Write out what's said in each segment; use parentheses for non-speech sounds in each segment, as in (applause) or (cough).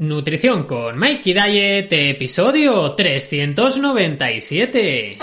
Nutrición con Mikey Diet, episodio 397.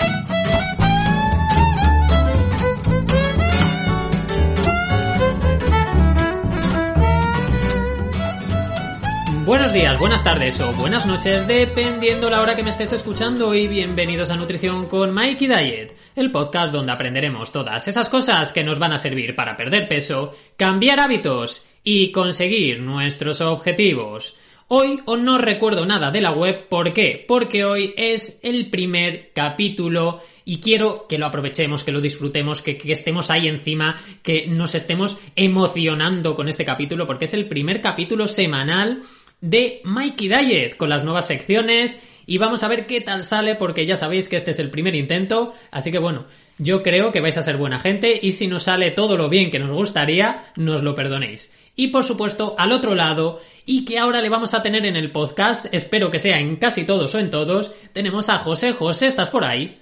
Buenos días, buenas tardes o buenas noches, dependiendo la hora que me estés escuchando y bienvenidos a Nutrición con Mikey Diet, el podcast donde aprenderemos todas esas cosas que nos van a servir para perder peso, cambiar hábitos y conseguir nuestros objetivos. Hoy os no recuerdo nada de la web, ¿por qué? Porque hoy es el primer capítulo y quiero que lo aprovechemos, que lo disfrutemos, que, estemos ahí encima, que nos estemos emocionando con este capítulo, porque es el primer capítulo semanal de Mikey Diet, con las nuevas secciones y vamos a ver qué tal sale, porque ya sabéis que este es el primer intento, así que bueno, yo creo que vais a ser buena gente y si no sale todo lo bien que nos gustaría, nos lo perdonéis. Y por supuesto, al otro lado, y que ahora le vamos a tener en el podcast, espero que sea en casi todos o en todos, tenemos a José. José, ¿estás por ahí?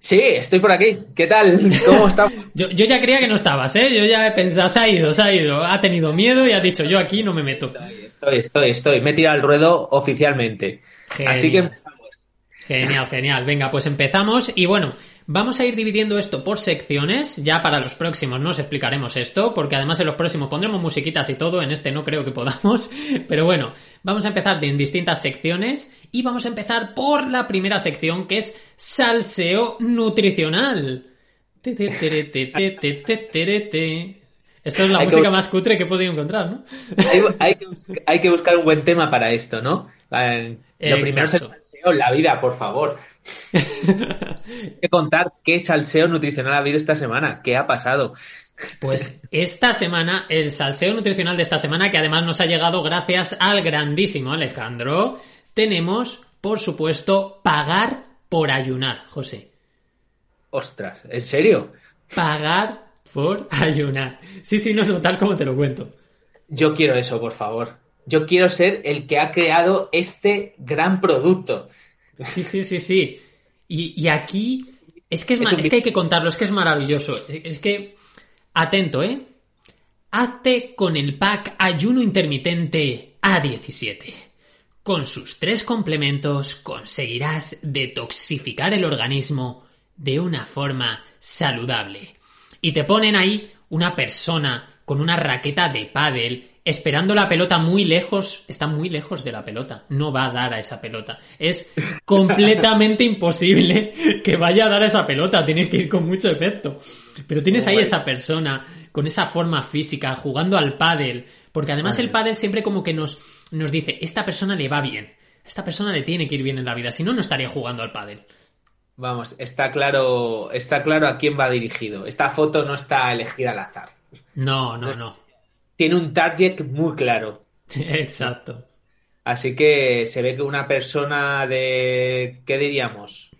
Sí, estoy por aquí. ¿Qué tal? ¿Cómo estamos? (laughs) yo, yo, ya creía que no estabas, ¿eh? Yo ya he pensado, se ha ido, se ha ido. Ha tenido miedo y ha dicho, yo aquí no me meto. Estoy, estoy, estoy. Me he tirado al ruedo oficialmente. Genial. Así que empezamos. Genial, genial. Venga, pues empezamos. Y bueno, Vamos a ir dividiendo esto por secciones, ya para los próximos no os explicaremos esto, porque además en los próximos pondremos musiquitas y todo, en este no creo que podamos, (laughs) pero bueno, vamos a empezar en distintas secciones y vamos a empezar por la primera sección que es salseo nutricional. Esto es la hay música que... más cutre que he podido encontrar, ¿no? Hay, hay, que, hay, que, buscar un buen tema para esto, ¿no? Lo primero es el salseo, la vida, por favor. (laughs) hay que contar qué salseo nutricional ha habido esta semana, qué ha pasado. Pues esta semana, el salseo nutricional de esta semana, que además nos ha llegado gracias al grandísimo Alejandro, tenemos, por supuesto, pagar por ayunar, José. Ostras, ¿en serio? Pagar por ayunar. Sí, sí, no, no, tal como te lo cuento. Yo quiero eso, por favor. Yo quiero ser el que ha creado este gran producto. Sí, sí, sí, sí. Y, y aquí es que es, es, un... es, que hay que contarlo, es que es maravilloso. Es que, atento, ¿eh? Hazte con el pack ayuno intermitente A17. Con sus tres complementos conseguirás detoxificar el organismo de una forma saludable y te ponen ahí una persona con una raqueta de pádel esperando la pelota muy lejos, está muy lejos de la pelota, no va a dar a esa pelota. Es completamente (laughs) imposible que vaya a dar a esa pelota, tiene que ir con mucho efecto. Pero tienes ahí esa persona con esa forma física jugando al pádel, porque además el pádel siempre como que nos nos dice, esta persona le va bien, esta persona le tiene que ir bien en la vida, si no no estaría jugando al pádel. Vamos, está claro, está claro a quién va dirigido. Esta foto no está elegida al azar. No, no, no. Tiene un target muy claro. Exacto. Así que se ve que una persona de, ¿qué diríamos?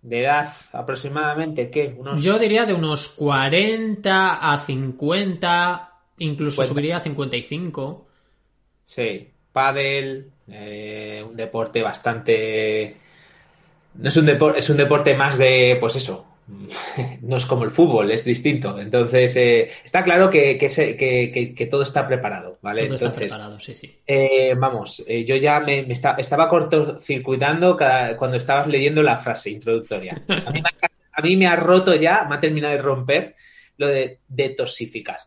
De edad aproximadamente, ¿qué? Unos... Yo diría de unos 40 a 50, incluso 50. subiría a 55. Sí, pádel, eh, un deporte bastante no es un deporte, es un deporte más de, pues eso, (laughs) no es como el fútbol, es distinto. Entonces, eh, está claro que, que, se, que, que, todo está preparado, ¿vale? Todo Entonces, está preparado, sí, sí. Eh, vamos, eh, yo ya me, me está, estaba cortocircuitando cada, cuando estabas leyendo la frase introductoria. A mí, me, (laughs) a mí me ha roto ya, me ha terminado de romper lo de detoxificar.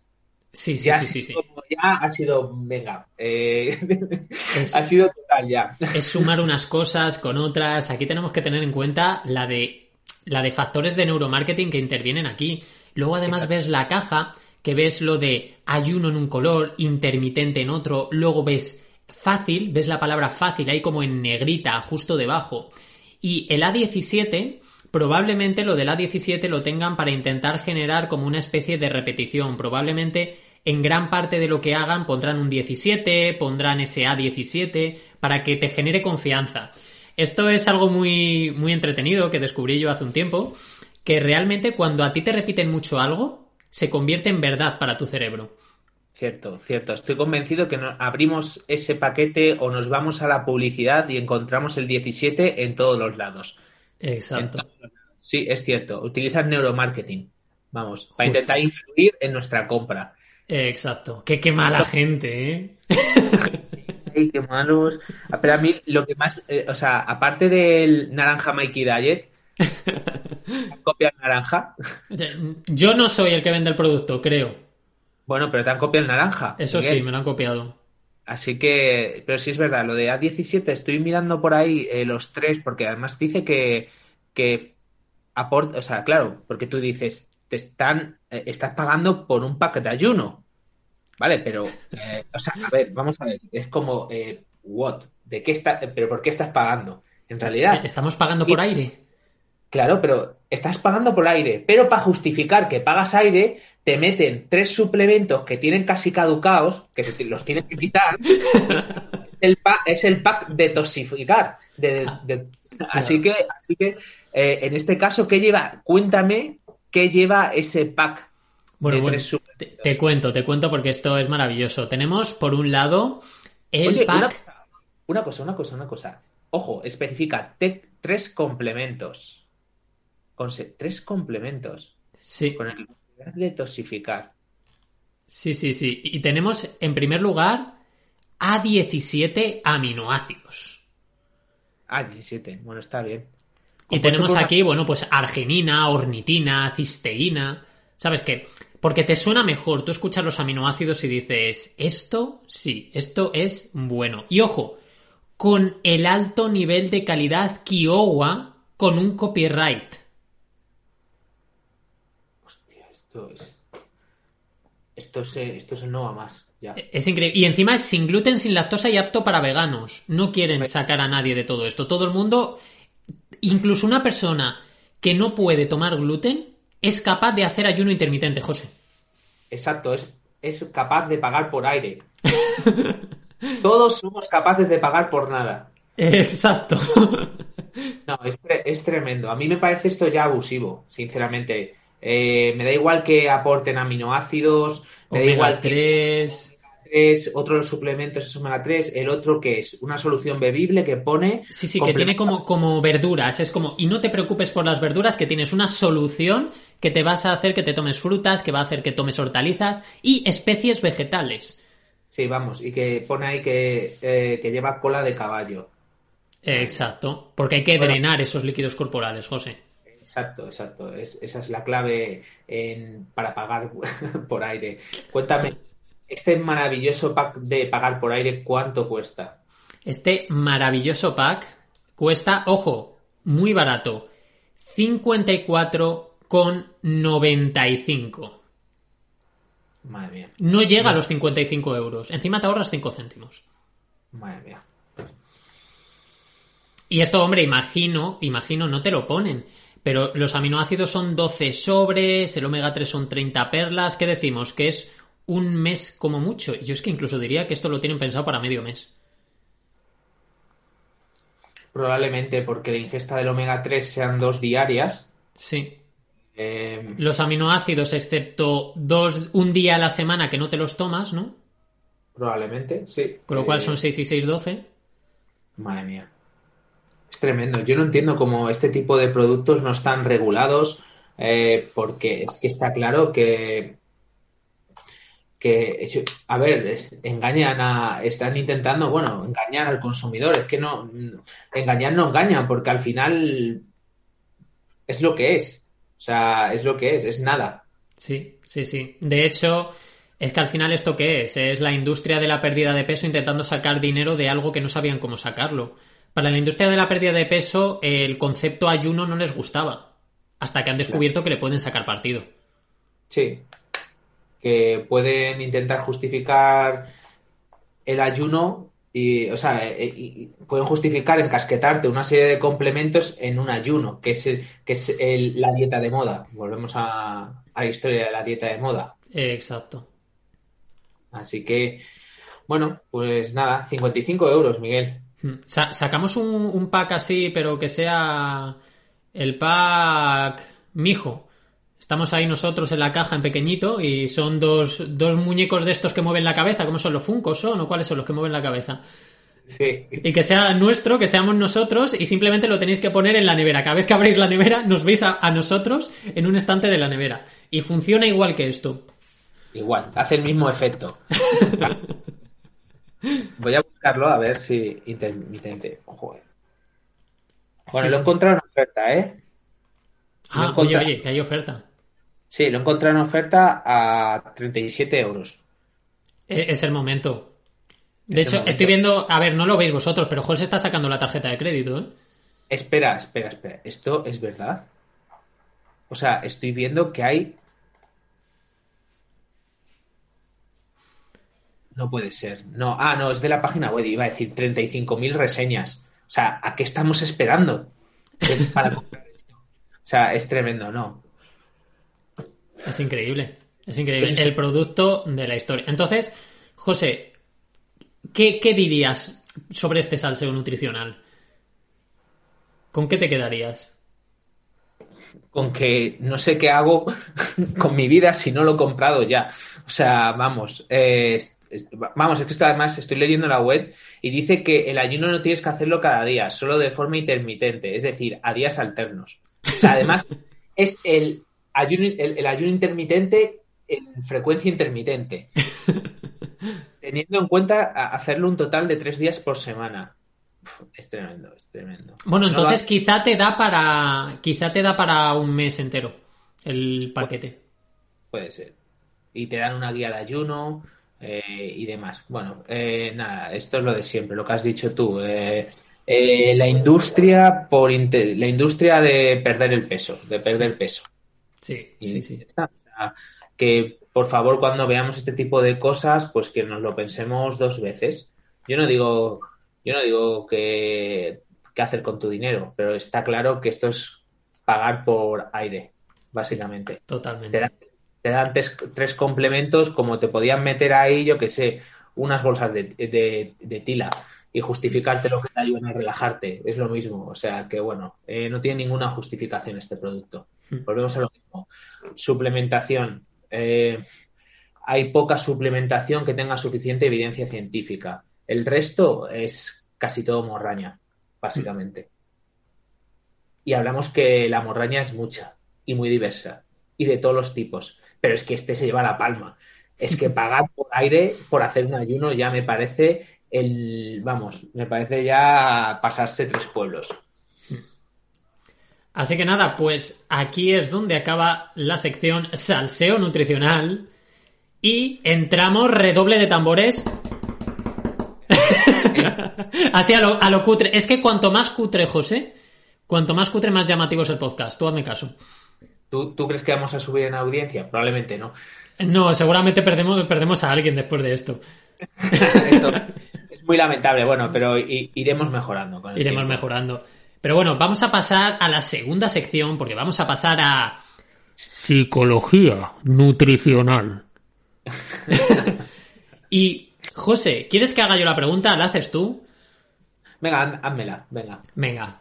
Sí, sí, ya sí, sí, sí. Ya ha sido, venga, eh, (laughs) es, ha sido total ya. Es sumar unas cosas con otras. Aquí tenemos que tener en cuenta la de, la de factores de neuromarketing que intervienen aquí. Luego además Exacto. ves la caja, que ves lo de ayuno en un color, intermitente en otro, luego ves fácil, ves la palabra fácil ahí como en negrita, justo debajo. Y el A17 probablemente lo del A17 lo tengan para intentar generar como una especie de repetición. Probablemente en gran parte de lo que hagan pondrán un 17, pondrán ese A17 para que te genere confianza. Esto es algo muy, muy entretenido que descubrí yo hace un tiempo, que realmente cuando a ti te repiten mucho algo, se convierte en verdad para tu cerebro. Cierto, cierto. Estoy convencido que abrimos ese paquete o nos vamos a la publicidad y encontramos el 17 en todos los lados. Exacto. Sí, es cierto. Utilizan neuromarketing. Vamos, para intentar influir en nuestra compra. Exacto. Qué, qué mala gente, ¿eh? (laughs) Ay, qué malos. Pero a mí lo que más, eh, o sea, aparte del naranja Mikey Diet, (laughs) copia el naranja. Yo no soy el que vende el producto, creo. Bueno, pero te han copiado el naranja. Eso sí, me lo han copiado. Así que, pero sí es verdad, lo de A17, estoy mirando por ahí eh, los tres, porque además dice que, que aporta, o sea, claro, porque tú dices, te están, eh, estás pagando por un pack de ayuno, ¿vale? Pero, eh, o sea, a ver, vamos a ver, es como, what, ¿de qué está, pero por qué estás pagando? En realidad. Estamos pagando por aire. Claro, pero estás pagando por aire. Pero para justificar que pagas aire, te meten tres suplementos que tienen casi caducados, que los tienes que quitar. (laughs) el es el pack de toxificar. Ah, así que, así que eh, en este caso, ¿qué lleva? Cuéntame qué lleva ese pack. Bueno, bueno te, cuento, te cuento porque esto es maravilloso. Tenemos, por un lado, el pack. Una, cosa, una cosa, una cosa. Ojo, especifica tres complementos con tres complementos. Sí. Con el de detoxificar. Sí, sí, sí. Y tenemos, en primer lugar, A17 aminoácidos. A17, bueno, está bien. Y tenemos aquí, bueno, pues arginina, ornitina, cisteína. ¿Sabes qué? Porque te suena mejor. Tú escuchas los aminoácidos y dices, esto sí, esto es bueno. Y ojo, con el alto nivel de calidad Kiowa con un copyright. esto se, esto se no va más. Ya. Es increíble. Y encima es sin gluten, sin lactosa y apto para veganos. No quieren sacar a nadie de todo esto. Todo el mundo, incluso una persona que no puede tomar gluten, es capaz de hacer ayuno intermitente, José. Exacto, es, es capaz de pagar por aire. (laughs) Todos somos capaces de pagar por nada. Exacto. (laughs) No, es, es tremendo. A mí me parece esto ya abusivo, sinceramente. Eh, me da igual que aporten aminoácidos, me da igual que otro de los suplementos es omega 3, el otro que es una solución bebible que pone... Sí, sí, que tiene como, como verduras, es como, y no te preocupes por las verduras, que tienes una solución que te vas a hacer que te tomes frutas, que va a hacer que tomes hortalizas y especies vegetales. Sí, vamos, y que pone ahí que, eh, que lleva cola de caballo. Exacto, porque hay que drenar esos líquidos corporales, José. Exacto, exacto. esa es la clave para pagar (laughs) por aire. Cuéntame, este maravilloso pack de pagar por aire, ¿cuánto cuesta? Este maravilloso pack cuesta, ojo, muy barato, 54,95. Madre mía. No llega a los 55 euros. Encima te ahorras 5 céntimos. Madre mía. Y esto, hombre, imagino, imagino, no te lo ponen. Pero los aminoácidos son 12 sobres, el omega 3 son 30 perlas. ¿Qué decimos? Que es un mes como mucho. Yo es que incluso diría que esto lo tienen pensado para medio mes. Probablemente porque la ingesta del omega 3 sean dos diarias. Sí. Eh, los aminoácidos, excepto dos, un día a la semana que no te los tomas, ¿no? Probablemente, sí. Con lo cual son 6 y 6, 12. Madre mía. Es tremendo. Yo no entiendo cómo este tipo de productos no están regulados, eh, porque es que está claro que, que a ver, engañan a, están intentando, bueno, engañar al consumidor. Es que no, engañar no engañan, porque al final es lo que es. O sea, es lo que es, es nada. Sí, sí, sí. De hecho, es que al final esto qué es? Es la industria de la pérdida de peso intentando sacar dinero de algo que no sabían cómo sacarlo. Para la industria de la pérdida de peso, el concepto ayuno no les gustaba. Hasta que han descubierto que le pueden sacar partido. Sí. Que pueden intentar justificar el ayuno y, o sea, eh, pueden justificar encasquetarte una serie de complementos en un ayuno, que es, que es la dieta de moda. Volvemos a, a, la historia de la dieta de moda. exacto. Así que, bueno, pues nada, 55 euros, Miguel. Hmm. Sa- sacamos un, un pack así, pero que sea el pack mijo. Estamos ahí nosotros en la caja en pequeñito y son dos, dos muñecos de estos que mueven la cabeza. ¿Cómo son los funcos son o cuáles son los que mueven la cabeza? Sí. Y que sea nuestro, que seamos nosotros y simplemente lo tenéis que poner en la nevera. Cada vez que abréis la nevera nos veis a, a nosotros en un estante de la nevera. Y funciona igual que esto. Igual, hace el mismo efecto. (laughs) Voy a buscarlo a ver si intermitente. Joder. Bueno, Sí, lo he encontrado en oferta, ¿eh? Ah, oye, oye, que hay oferta. Sí, lo he encontrado en oferta a 37 euros. E- Es el momento. De Es hecho, momento. estoy viendo, a ver, no lo veis vosotros, pero José está sacando la tarjeta de crédito, ¿eh? Espera, espera, espera. ¿Esto es verdad? O sea, estoy viendo que hay. No puede ser. No, ah, no, es de la página web. Iba a decir 35.000 reseñas. O sea, ¿a qué estamos esperando (laughs) para comprar esto? O sea, es tremendo, ¿no? Es increíble. Es increíble. Sí. El producto de la historia. Entonces, José, ¿qué, qué dirías sobre este salseo nutricional? ¿Con qué te quedarías? Con que no sé qué hago (laughs) con mi vida si no lo he comprado ya. O sea, vamos, eh, es- es- vamos, es que esto además estoy leyendo la web y dice que el ayuno no tienes que hacerlo cada día, solo de forma intermitente, es decir, a días alternos. O sea, además (laughs) es el ayuno, el, el ayuno intermitente en frecuencia intermitente, (laughs) teniendo en cuenta hacerlo un total de tres días por semana. Uf, es tremendo, es tremendo. Bueno, No entonces va- quizá te da para. Quizá te da para un mes entero el paquete. Puede ser. Y te dan una guía de ayuno eh, y demás. Bueno, eh, nada, esto es lo de siempre, lo que has dicho tú. eh, eh, la industria por la industria de perder el peso, de perder peso. Sí, Y sí, sí. está. Que por favor cuando veamos este tipo de cosas, pues que nos lo pensemos dos veces. Yo no digo, yo no digo que qué hacer con tu dinero, pero está claro que esto es pagar por aire, básicamente te Totalmente. dan, te dan tres, tres complementos como te podían meter ahí, yo que sé, unas bolsas de, de- de tila y justificarte lo que te ayudan a relajarte. Es lo mismo. O sea que, bueno, eh, no tiene ninguna justificación este producto. Hmm. Volvemos a lo mismo. Suplementación. Eh, hay poca suplementación que tenga suficiente evidencia científica. El resto es casi todo morraña, básicamente. Y hablamos que la morraña es mucha y muy diversa y de todos los tipos. Pero es que este se lleva la palma. Es que (laughs) pagar por aire por hacer un ayuno ya me parece el, vamos, me parece ya pasarse tres pueblos. Así que nada, pues aquí es donde acaba la sección salseo nutricional y entramos redoble de tambores. (laughs) Así a lo, a lo cutre. Es que cuanto más cutre, José, cuanto más cutre, más llamativo es el podcast. Tú hazme caso. ¿Tú, tú crees que vamos a subir en audiencia? Probablemente no. No, seguramente perdemos, perdemos a alguien después de esto. (laughs) Esto es muy lamentable, bueno, pero iremos mejorando con el Iremos tiempo. mejorando. Pero bueno, vamos a pasar a la segunda sección porque vamos a pasar a psicología nutricional. (laughs) y José, ¿quieres que haga yo la pregunta? ¿La haces tú? Venga, házmela, venga. Venga.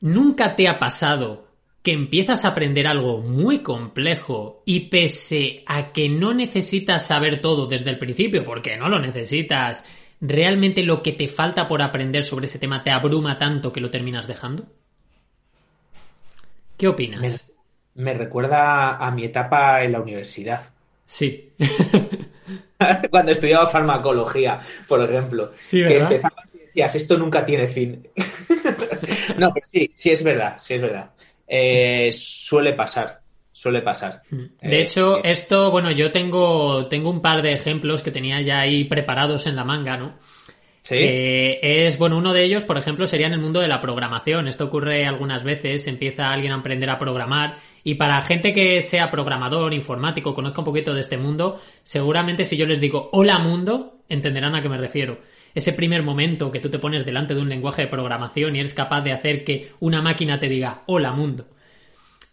¿Nunca te ha pasado que empiezas a aprender algo muy complejo y pese a que no necesitas saber todo desde el principio, porque no lo necesitas, realmente lo que te falta por aprender sobre ese tema te abruma tanto que lo terminas dejando? ¿Qué opinas? Me, me recuerda a mi etapa en la universidad. Sí. (laughs) Cuando estudiaba farmacología, por ejemplo. Sí, que ¿verdad? empezabas y decías, esto nunca tiene fin. (laughs) no, pero sí, sí es verdad, sí es verdad. Eh, suele pasar, suele pasar. De Eh, hecho, eh, esto, bueno, yo tengo, tengo un par de ejemplos que tenía ya ahí preparados en la manga, ¿no? sí, Que es, bueno, uno de ellos, por ejemplo, sería en el mundo de la programación. Esto ocurre algunas veces, empieza alguien a aprender a programar y para gente que sea programador, informático, conozca un poquito de este mundo, seguramente si yo les digo hola mundo, entenderán a qué me refiero. Ese primer momento que tú te pones delante de un lenguaje de programación y eres capaz de hacer que una máquina te diga hola mundo.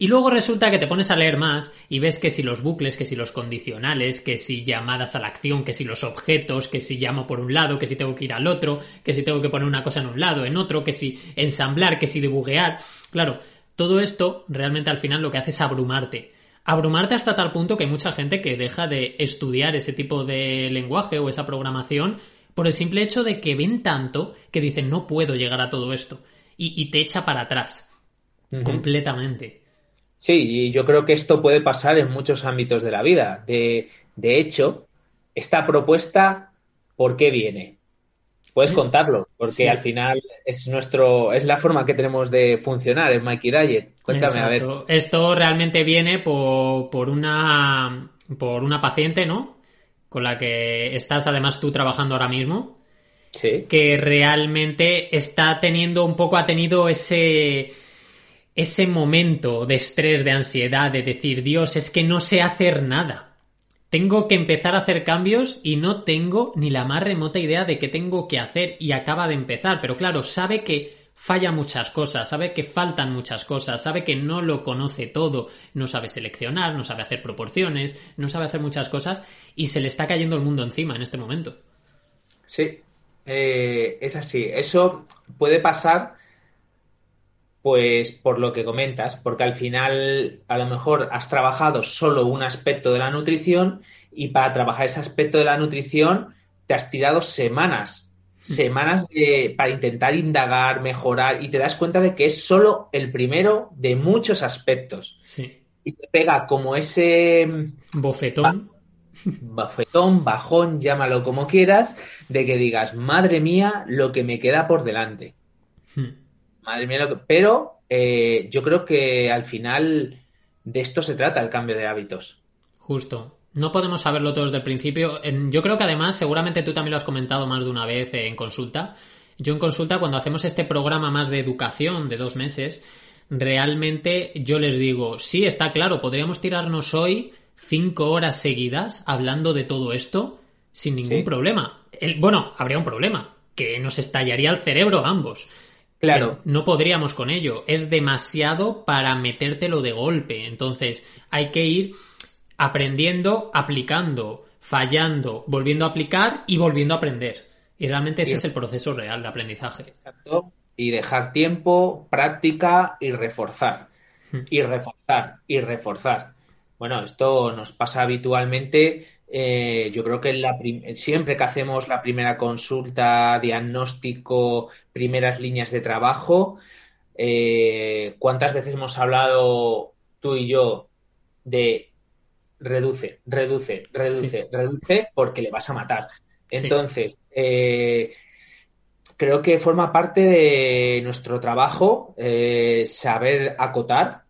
Y luego resulta que te pones a leer más y ves que si los bucles, que si los condicionales, que si llamadas a la acción, que si los objetos, que si llamo por un lado, que si tengo que ir al otro, que si tengo que poner una cosa en un lado, en otro, que si ensamblar, que si debuguear. Claro, todo esto realmente al final lo que hace es abrumarte. Abrumarte hasta tal punto que hay mucha gente que deja de estudiar ese tipo de lenguaje o esa programación por el simple hecho de que ven tanto que dicen no puedo llegar a todo esto y, te echa para atrás completamente. Sí, y yo creo que esto puede pasar en muchos ámbitos de la vida. De, de hecho, esta propuesta, ¿por qué viene? Puedes contarlo, porque al final es nuestro, es la forma que tenemos de funcionar en Mikey Diet. Cuéntame, a ver. Esto realmente viene por, por una por una paciente, ¿no? Con la que estás además tú trabajando ahora mismo. Sí. Que realmente está teniendo un poco, ha tenido ese ese momento de estrés, de ansiedad, de decir, Dios, es que no sé hacer nada. Tengo que empezar a hacer cambios y no tengo ni la más remota idea de qué tengo que hacer y acaba de empezar. Pero claro, sabe que falla muchas cosas, sabe que faltan muchas cosas, sabe que no lo conoce todo, no sabe seleccionar, no sabe hacer proporciones, no sabe hacer muchas cosas y se le está cayendo el mundo encima en este momento. Sí, eh, es así. Eso puede pasar pues por lo que comentas, porque al final a lo mejor has trabajado solo un aspecto de la nutrición y para trabajar ese aspecto de la nutrición te has tirado semanas, semanas de, para intentar indagar, mejorar y te das cuenta de que es solo el primero de muchos aspectos. Sí. Y te pega como ese bofetón. bofetón, bajón, llámalo como quieras, de que digas, madre mía, lo que me queda por delante. Hmm. Madre mía, lo que... pero eh, yo creo que al final de esto se trata el cambio de hábitos. Justo. No podemos saberlo todo desde el principio. Yo creo que además, seguramente tú también lo has comentado más de una vez en consulta. Yo en consulta, cuando hacemos este programa más de educación de dos meses, realmente yo les digo, sí, está claro, podríamos tirarnos hoy cinco horas seguidas hablando de todo esto sin ningún problema. bueno, habría un problema, que nos estallaría el cerebro ambos. Claro. No podríamos con ello. Es demasiado para metértelo de golpe. Entonces, hay que ir aprendiendo, aplicando, fallando, volviendo a aplicar y volviendo a aprender. Y realmente ese es el proceso real de aprendizaje. Exacto. Y dejar tiempo, práctica y reforzar. Hmm. Y reforzar, y reforzar. Bueno, esto nos pasa habitualmente eh, yo creo que la siempre que hacemos la primera consulta, diagnóstico, primeras líneas de trabajo, eh, ¿cuántas veces hemos hablado tú y yo de reduce, reduce, reduce, reduce porque le vas a matar? Entonces, eh, creo que forma parte de nuestro trabajo saber acotar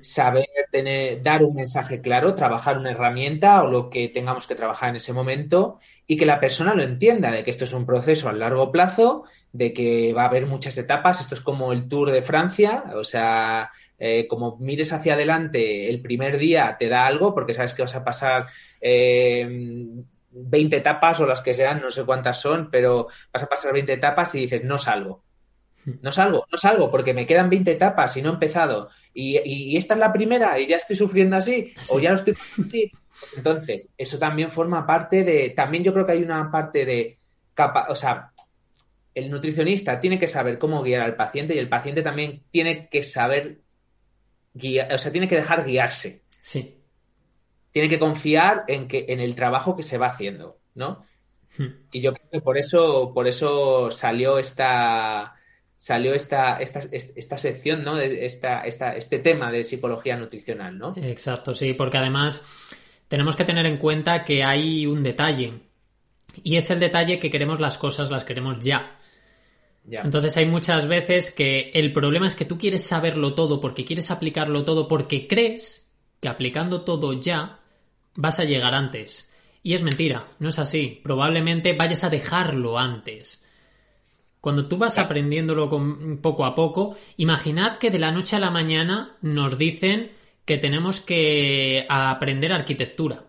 saber tener, dar un mensaje claro, trabajar una herramienta o lo que tengamos que trabajar en ese momento y que la persona lo entienda, de que esto es un proceso a largo plazo, de que va a haber muchas etapas, esto es como el Tour de Francia, o sea, eh, como mires hacia adelante, el primer día te da algo porque sabes que vas a pasar eh, 20 etapas o las que sean, no sé cuántas son, pero vas a pasar 20 etapas y dices, no salgo. No salgo, no salgo porque me quedan 20 etapas y no he empezado y, esta es la primera y ya estoy sufriendo así, o ya lo estoy así. Entonces, eso también forma parte de, también yo creo que hay una parte de, capa, o sea, el nutricionista tiene que saber cómo guiar al paciente y el paciente también tiene que saber o sea, tiene que dejar guiarse. Sí. Tiene que confiar en que, en el trabajo que se va haciendo, ¿no? Hmm. Y yo creo que por eso, por eso salió esta, salió esta, esta, esta sección, ¿no? Esta, esta, este tema de psicología nutricional, ¿no? Exacto, sí, porque además tenemos que tener en cuenta que hay un detalle. Y es el detalle que queremos las cosas, las queremos ya. Entonces hay muchas veces que el problema es que tú quieres saberlo todo porque quieres aplicarlo todo porque crees que aplicando todo ya vas a llegar antes. Y es mentira, no es así. Probablemente vayas a dejarlo antes. Cuando tú vas aprendiéndolo poco a poco, imaginad que de la noche a la mañana nos dicen que tenemos que aprender arquitectura.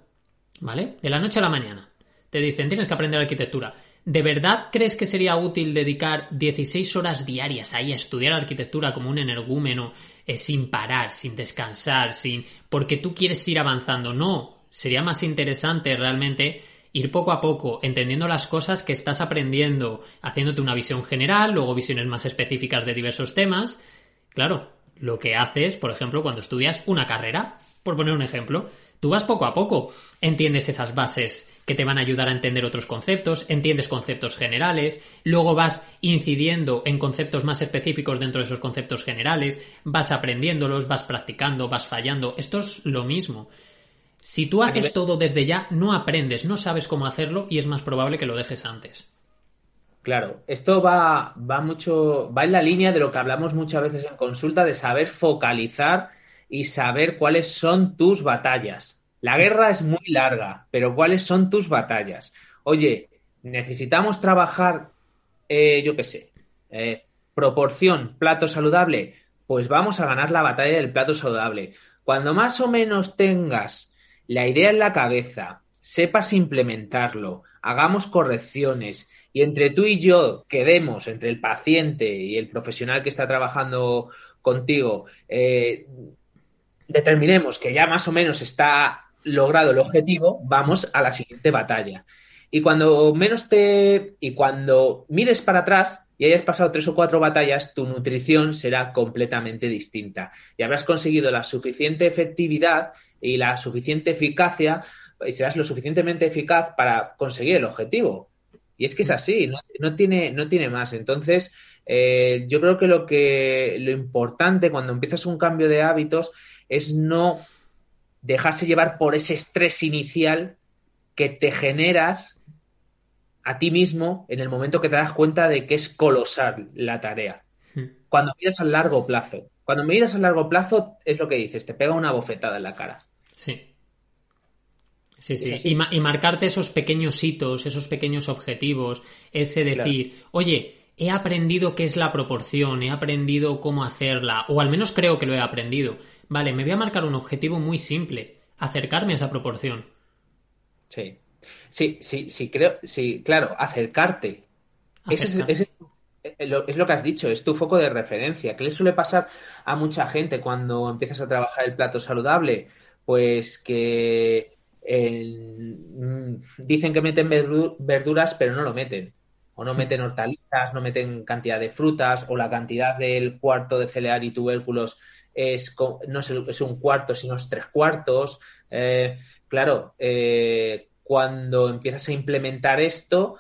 ¿Vale? De la noche a la mañana. Te dicen, tienes que aprender arquitectura. ¿De verdad crees que sería útil dedicar 16 horas diarias ahí a estudiar arquitectura como un energúmeno, eh, sin parar, sin descansar, sin. porque tú quieres ir avanzando? No. Sería más interesante realmente ir poco a poco, entendiendo las cosas que estás aprendiendo, haciéndote una visión general, luego visiones más específicas de diversos temas. Claro, lo que haces, por ejemplo, cuando estudias una carrera, por poner un ejemplo, tú vas poco a poco, entiendes esas bases que te van a ayudar a entender otros conceptos, entiendes conceptos generales, luego vas incidiendo en conceptos más específicos dentro de esos conceptos generales, vas aprendiéndolos, vas practicando, vas fallando. Esto es lo mismo. Si tú haces todo desde ya, no aprendes, no sabes cómo hacerlo y es más probable que lo dejes antes. Claro, esto va, va mucho, va en la línea de lo que hablamos muchas veces en consulta, de saber focalizar y saber cuáles son tus batallas. La guerra es muy larga, pero ¿cuáles son tus batallas? Oye, necesitamos trabajar, eh, yo qué sé, eh, proporción, plato saludable, pues vamos a ganar la batalla del plato saludable. Cuando más o menos tengas la idea en la cabeza, sepas implementarlo, hagamos correcciones y entre tú y yo quedemos, entre el paciente y el profesional que está trabajando contigo, eh, determinemos que ya más o menos está logrado el objetivo, vamos a la siguiente batalla. Y cuando menos te. Y cuando mires para atrás y hayas pasado tres o cuatro batallas, tu nutrición será completamente distinta. Y habrás conseguido la suficiente efectividad y la suficiente eficacia, y serás lo suficientemente eficaz para conseguir el objetivo. Y es que es así, no, tiene, no tiene más. Entonces, eh, yo creo que lo que lo importante cuando empiezas un cambio de hábitos es no dejarse llevar por ese estrés inicial que te generas a ti mismo en el momento que te das cuenta de que es colosal la tarea. Hmm. Cuando miras a largo plazo. Cuando miras a largo plazo es lo que dices, te pega una bofetada en la cara. Sí. Sí, sí. Y, marcarte esos pequeños hitos, esos pequeños objetivos, ese decir, oye, he aprendido qué es la proporción, he aprendido cómo hacerla, o al menos creo que lo he aprendido. Vale, me voy a marcar un objetivo muy simple, acercarme a esa proporción. Sí, sí, sí, sí, creo, sí, claro, acercarte. Ese es, es, lo, que has dicho, es tu foco de referencia. ¿Qué le suele pasar a mucha gente cuando empiezas a trabajar el plato saludable? Pues que mm, dicen que meten verduras, pero no lo meten. O no meten hortalizas, no meten cantidad de frutas, o la cantidad del cuarto de cereal y tubérculos es, no es, un cuarto, sino es tres cuartos. Eh, claro, eh, cuando empiezas a implementar esto,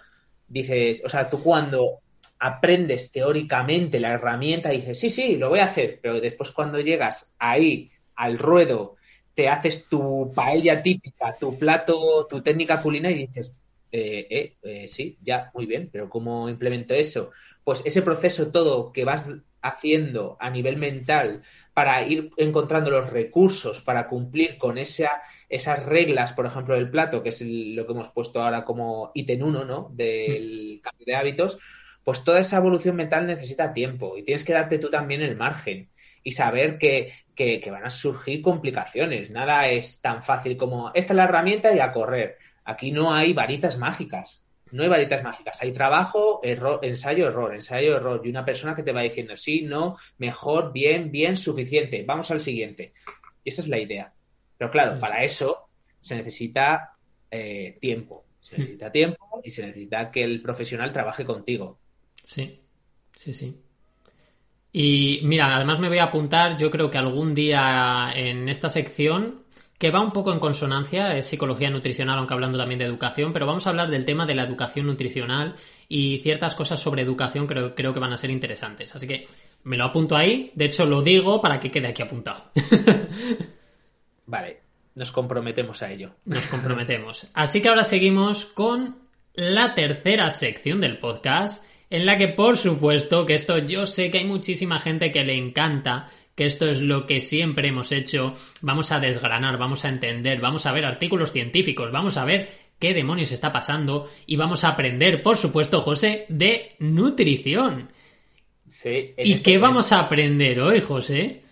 dices, o sea, tú cuando aprendes teóricamente la herramienta, dices, sí, sí, lo voy a hacer, pero después cuando llegas ahí al ruedo, te haces tu paella típica, tu plato, tu técnica culinaria y dices, eh, eh, sí, ya, muy bien, pero ¿cómo implemento eso? Pues ese proceso todo que vas haciendo a nivel mental para ir encontrando los recursos para cumplir con esa, esas reglas, por ejemplo, del plato, que es lo que hemos puesto ahora como ítem uno, ¿no? Del cambio de hábitos, pues toda esa evolución mental necesita tiempo y tienes que darte tú también el margen y saber que, que, que van a surgir complicaciones. Nada es tan fácil como esta es la herramienta y a correr. Aquí no hay varitas mágicas no hay varitas mágicas, hay trabajo, error, ensayo, error, ensayo, error, y una persona que te va diciendo sí, no, mejor, bien, bien, suficiente, vamos al siguiente. Y esa es la idea. Pero claro, para eso se necesita eh, tiempo, se necesita tiempo y se necesita que el profesional trabaje contigo. Sí, sí, sí. Y mira, además me voy a apuntar, yo creo que algún día en esta sección que va un poco en consonancia, es psicología nutricional, aunque hablando también de educación, pero vamos a hablar del tema de la educación nutricional y ciertas cosas sobre educación creo, creo que van a ser interesantes. Así que me lo apunto ahí, de hecho lo digo para que quede aquí apuntado. (laughs) vale, nos comprometemos a ello. Nos comprometemos. Así que ahora seguimos con la tercera sección del podcast, en la que por supuesto que esto yo sé que hay muchísima gente que le encanta, que esto es lo que siempre hemos hecho, vamos a desgranar, vamos a entender, vamos a ver artículos científicos, vamos a ver qué demonios está pasando y vamos a aprender, por supuesto, José, de nutrición. Sí, ¿Y este qué vamos a aprender hoy, José?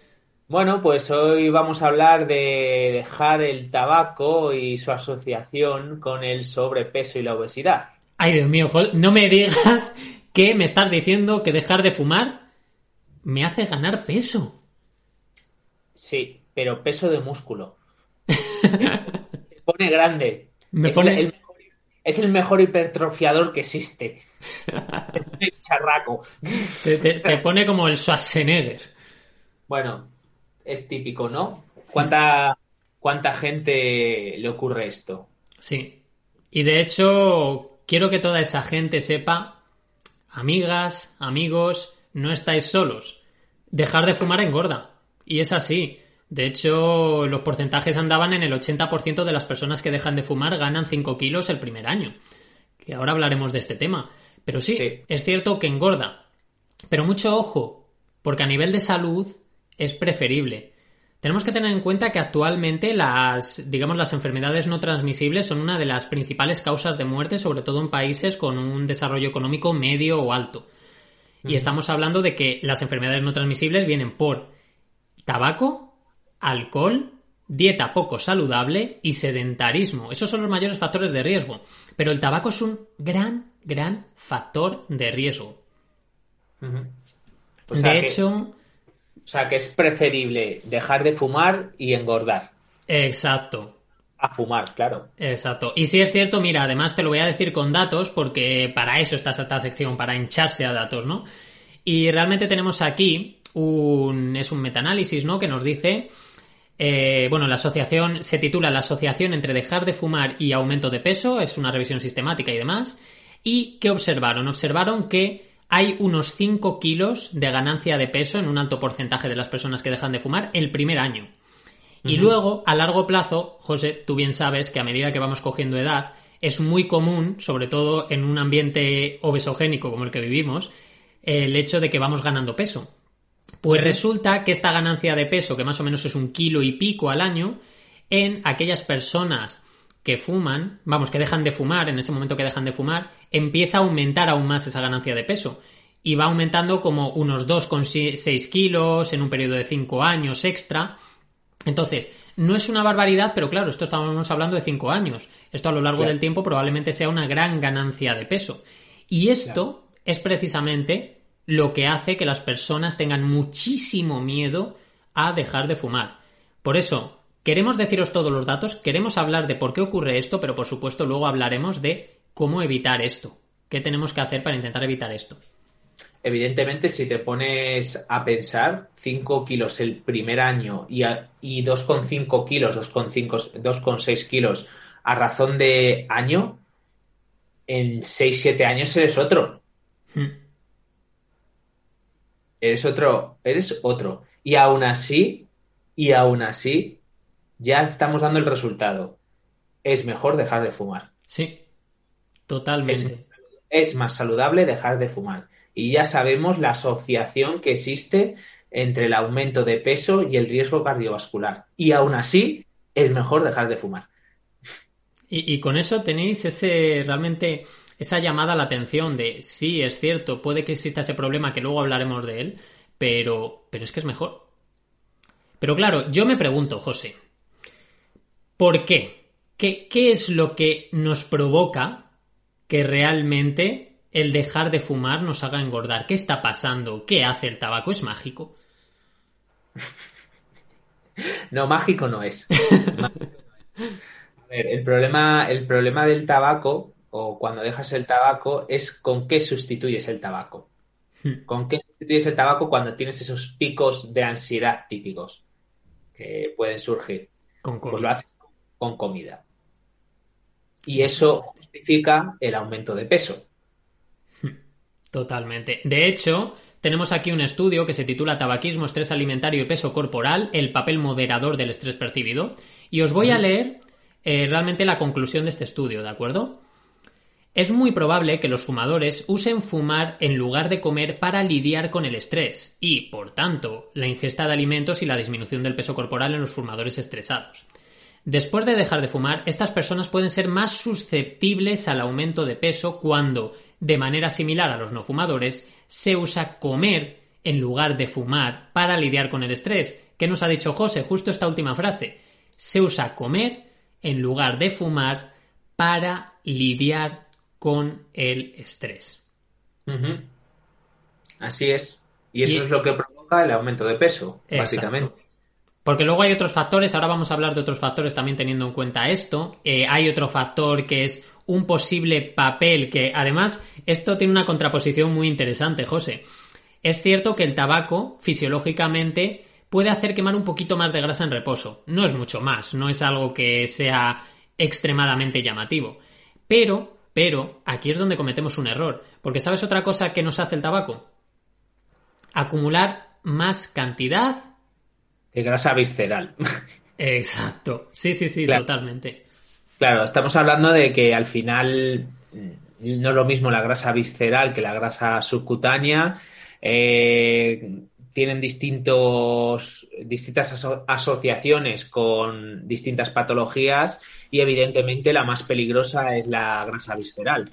Bueno, pues hoy vamos a hablar de dejar el tabaco y su asociación con el sobrepeso y la obesidad. Ay, Dios mío, no me digas que me estás diciendo que dejar de fumar me hace ganar peso. Sí, pero peso de músculo. (laughs) Te pone grande. Me es, pone- el, el mejor, es el mejor hipertrofiador que existe. (laughs) Te pone charraco. Te, te- te pone como el Schwarzenegger. Bueno, es típico, ¿no? ¿Cuánta, ¿Cuánta gente le ocurre esto? Sí. Y de hecho, quiero que toda esa gente sepa, amigas, amigos, no estáis solos. Dejar de fumar engorda. Y es así. De hecho, los porcentajes andaban en el 80% de las personas que dejan de fumar ganan 5 kilos el primer año. Que ahora hablaremos de este tema. Pero sí, Sí. es cierto que engorda. Pero mucho ojo, porque a nivel de salud es preferible. Tenemos que tener en cuenta que actualmente las, digamos, las enfermedades no transmisibles son una de las principales causas de muerte, sobre todo en países con un desarrollo económico medio o alto. Y estamos hablando de que las enfermedades no transmisibles vienen por tabaco, alcohol, dieta poco saludable y sedentarismo. Esos son los mayores factores de riesgo. Pero el tabaco es un gran, gran factor de riesgo. Ujú. O sea de que- hecho, O sea, que es preferible dejar de fumar y engordar. exacto. A fumar, claro. Exacto. Y si es cierto, mira, además te lo voy a decir con datos, porque para eso está esta sección, para hincharse a datos, ¿no? Y realmente tenemos aquí un. es un metaanálisis, ¿no? Que nos dice. eh, bueno, la asociación se titula La asociación entre dejar de fumar y aumento de peso, es una revisión sistemática y demás. ¿Y qué observaron? Observaron que hay unos 5 kilos de ganancia de peso en un alto porcentaje de las personas que dejan de fumar el primer año. Y luego, a largo plazo, José, tú bien sabes que a medida que vamos cogiendo edad, es muy común, sobre todo en un ambiente obesogénico como el que vivimos, el hecho de que vamos ganando peso. Pues resulta que esta ganancia de peso, que más o menos es un kilo y pico al año, en aquellas personas que fuman, vamos, que dejan de fumar, en ese momento que dejan de fumar, empieza a aumentar aún más esa ganancia de peso. Y va aumentando como unos 2,6 kilos en un periodo de 5 años extra. Entonces, no es una barbaridad, pero claro, esto estamos hablando de 5 años. Esto a lo largo Claro. del tiempo probablemente sea una gran ganancia de peso. Y esto es precisamente lo que hace que las personas tengan muchísimo miedo a dejar de fumar. Por eso, queremos deciros todos los datos, queremos hablar de por qué ocurre esto, pero por supuesto luego hablaremos de cómo evitar esto. ¿Qué tenemos que hacer para intentar evitar esto? Evidentemente, si te pones a pensar, 5 kilos el primer año y, y 2,5 kilos, 2,5 2,6 kilos a razón de año, en 6-7 años eres otro. Hmm. Eres otro, eres otro. Y aún así, y aún así, ya estamos dando el resultado. Es mejor dejar de fumar. Sí, totalmente. Es, es más saludable dejar de fumar. Y ya sabemos la asociación que existe entre el aumento de peso y el riesgo cardiovascular. Y aún así, es mejor dejar de fumar. Y, y con eso tenéis ese realmente esa llamada a la atención de sí, es cierto, puede que exista ese problema que luego hablaremos de él, pero, pero es que es mejor. Pero claro, yo me pregunto, José, ¿por qué? ¿Qué, qué es lo que nos provoca que realmente el dejar de fumar nos haga engordar? ¿Qué está pasando? ¿Qué hace el tabaco? ¿Es mágico? (laughs) No, mágico no es. A ver, el problema, el problema del tabaco, o cuando dejas el tabaco, es con qué sustituyes el tabaco. Hmm. ¿Con qué sustituyes el tabaco cuando tienes esos picos de ansiedad típicos que pueden surgir? Con Pues comida. lo haces con comida. Y eso justifica el aumento de peso. Totalmente. De hecho, tenemos aquí un estudio que se titula Tabaquismo, estrés alimentario y peso corporal, el papel moderador del estrés percibido. Y os voy a leer eh, realmente la conclusión de este estudio, ¿de acuerdo? Es muy probable que los fumadores usen fumar en lugar de comer para lidiar con el estrés y, por tanto, la ingesta de alimentos y la disminución del peso corporal en los fumadores estresados. Después de dejar de fumar, estas personas pueden ser más susceptibles al aumento de peso cuando, de manera similar a los no fumadores, se usa comer en lugar de fumar para lidiar con el estrés. ¿Qué nos ha dicho José? Justo esta última frase. Se usa comer en lugar de fumar para lidiar con el estrés. Así es. Y eso es lo que provoca el aumento de peso, básicamente. Porque luego hay otros factores, ahora vamos a hablar de otros factores también teniendo en cuenta esto. Eh, hay otro factor que es un posible papel que además esto tiene una contraposición muy interesante, José. Es cierto que el tabaco fisiológicamente puede hacer quemar un poquito más de grasa en reposo. No es mucho más, no es algo que sea extremadamente llamativo. Pero, pero, aquí es donde cometemos un error. Porque ¿sabes otra cosa que nos hace el tabaco? Acumular más cantidad de grasa visceral. (laughs) Exacto. Sí, sí, sí, totalmente. Claro, estamos hablando de que al final mm, no es lo mismo la grasa visceral que la grasa subcutánea. Eh, tienen distintos, distintas asociaciones con distintas patologías y evidentemente la más peligrosa es la grasa visceral.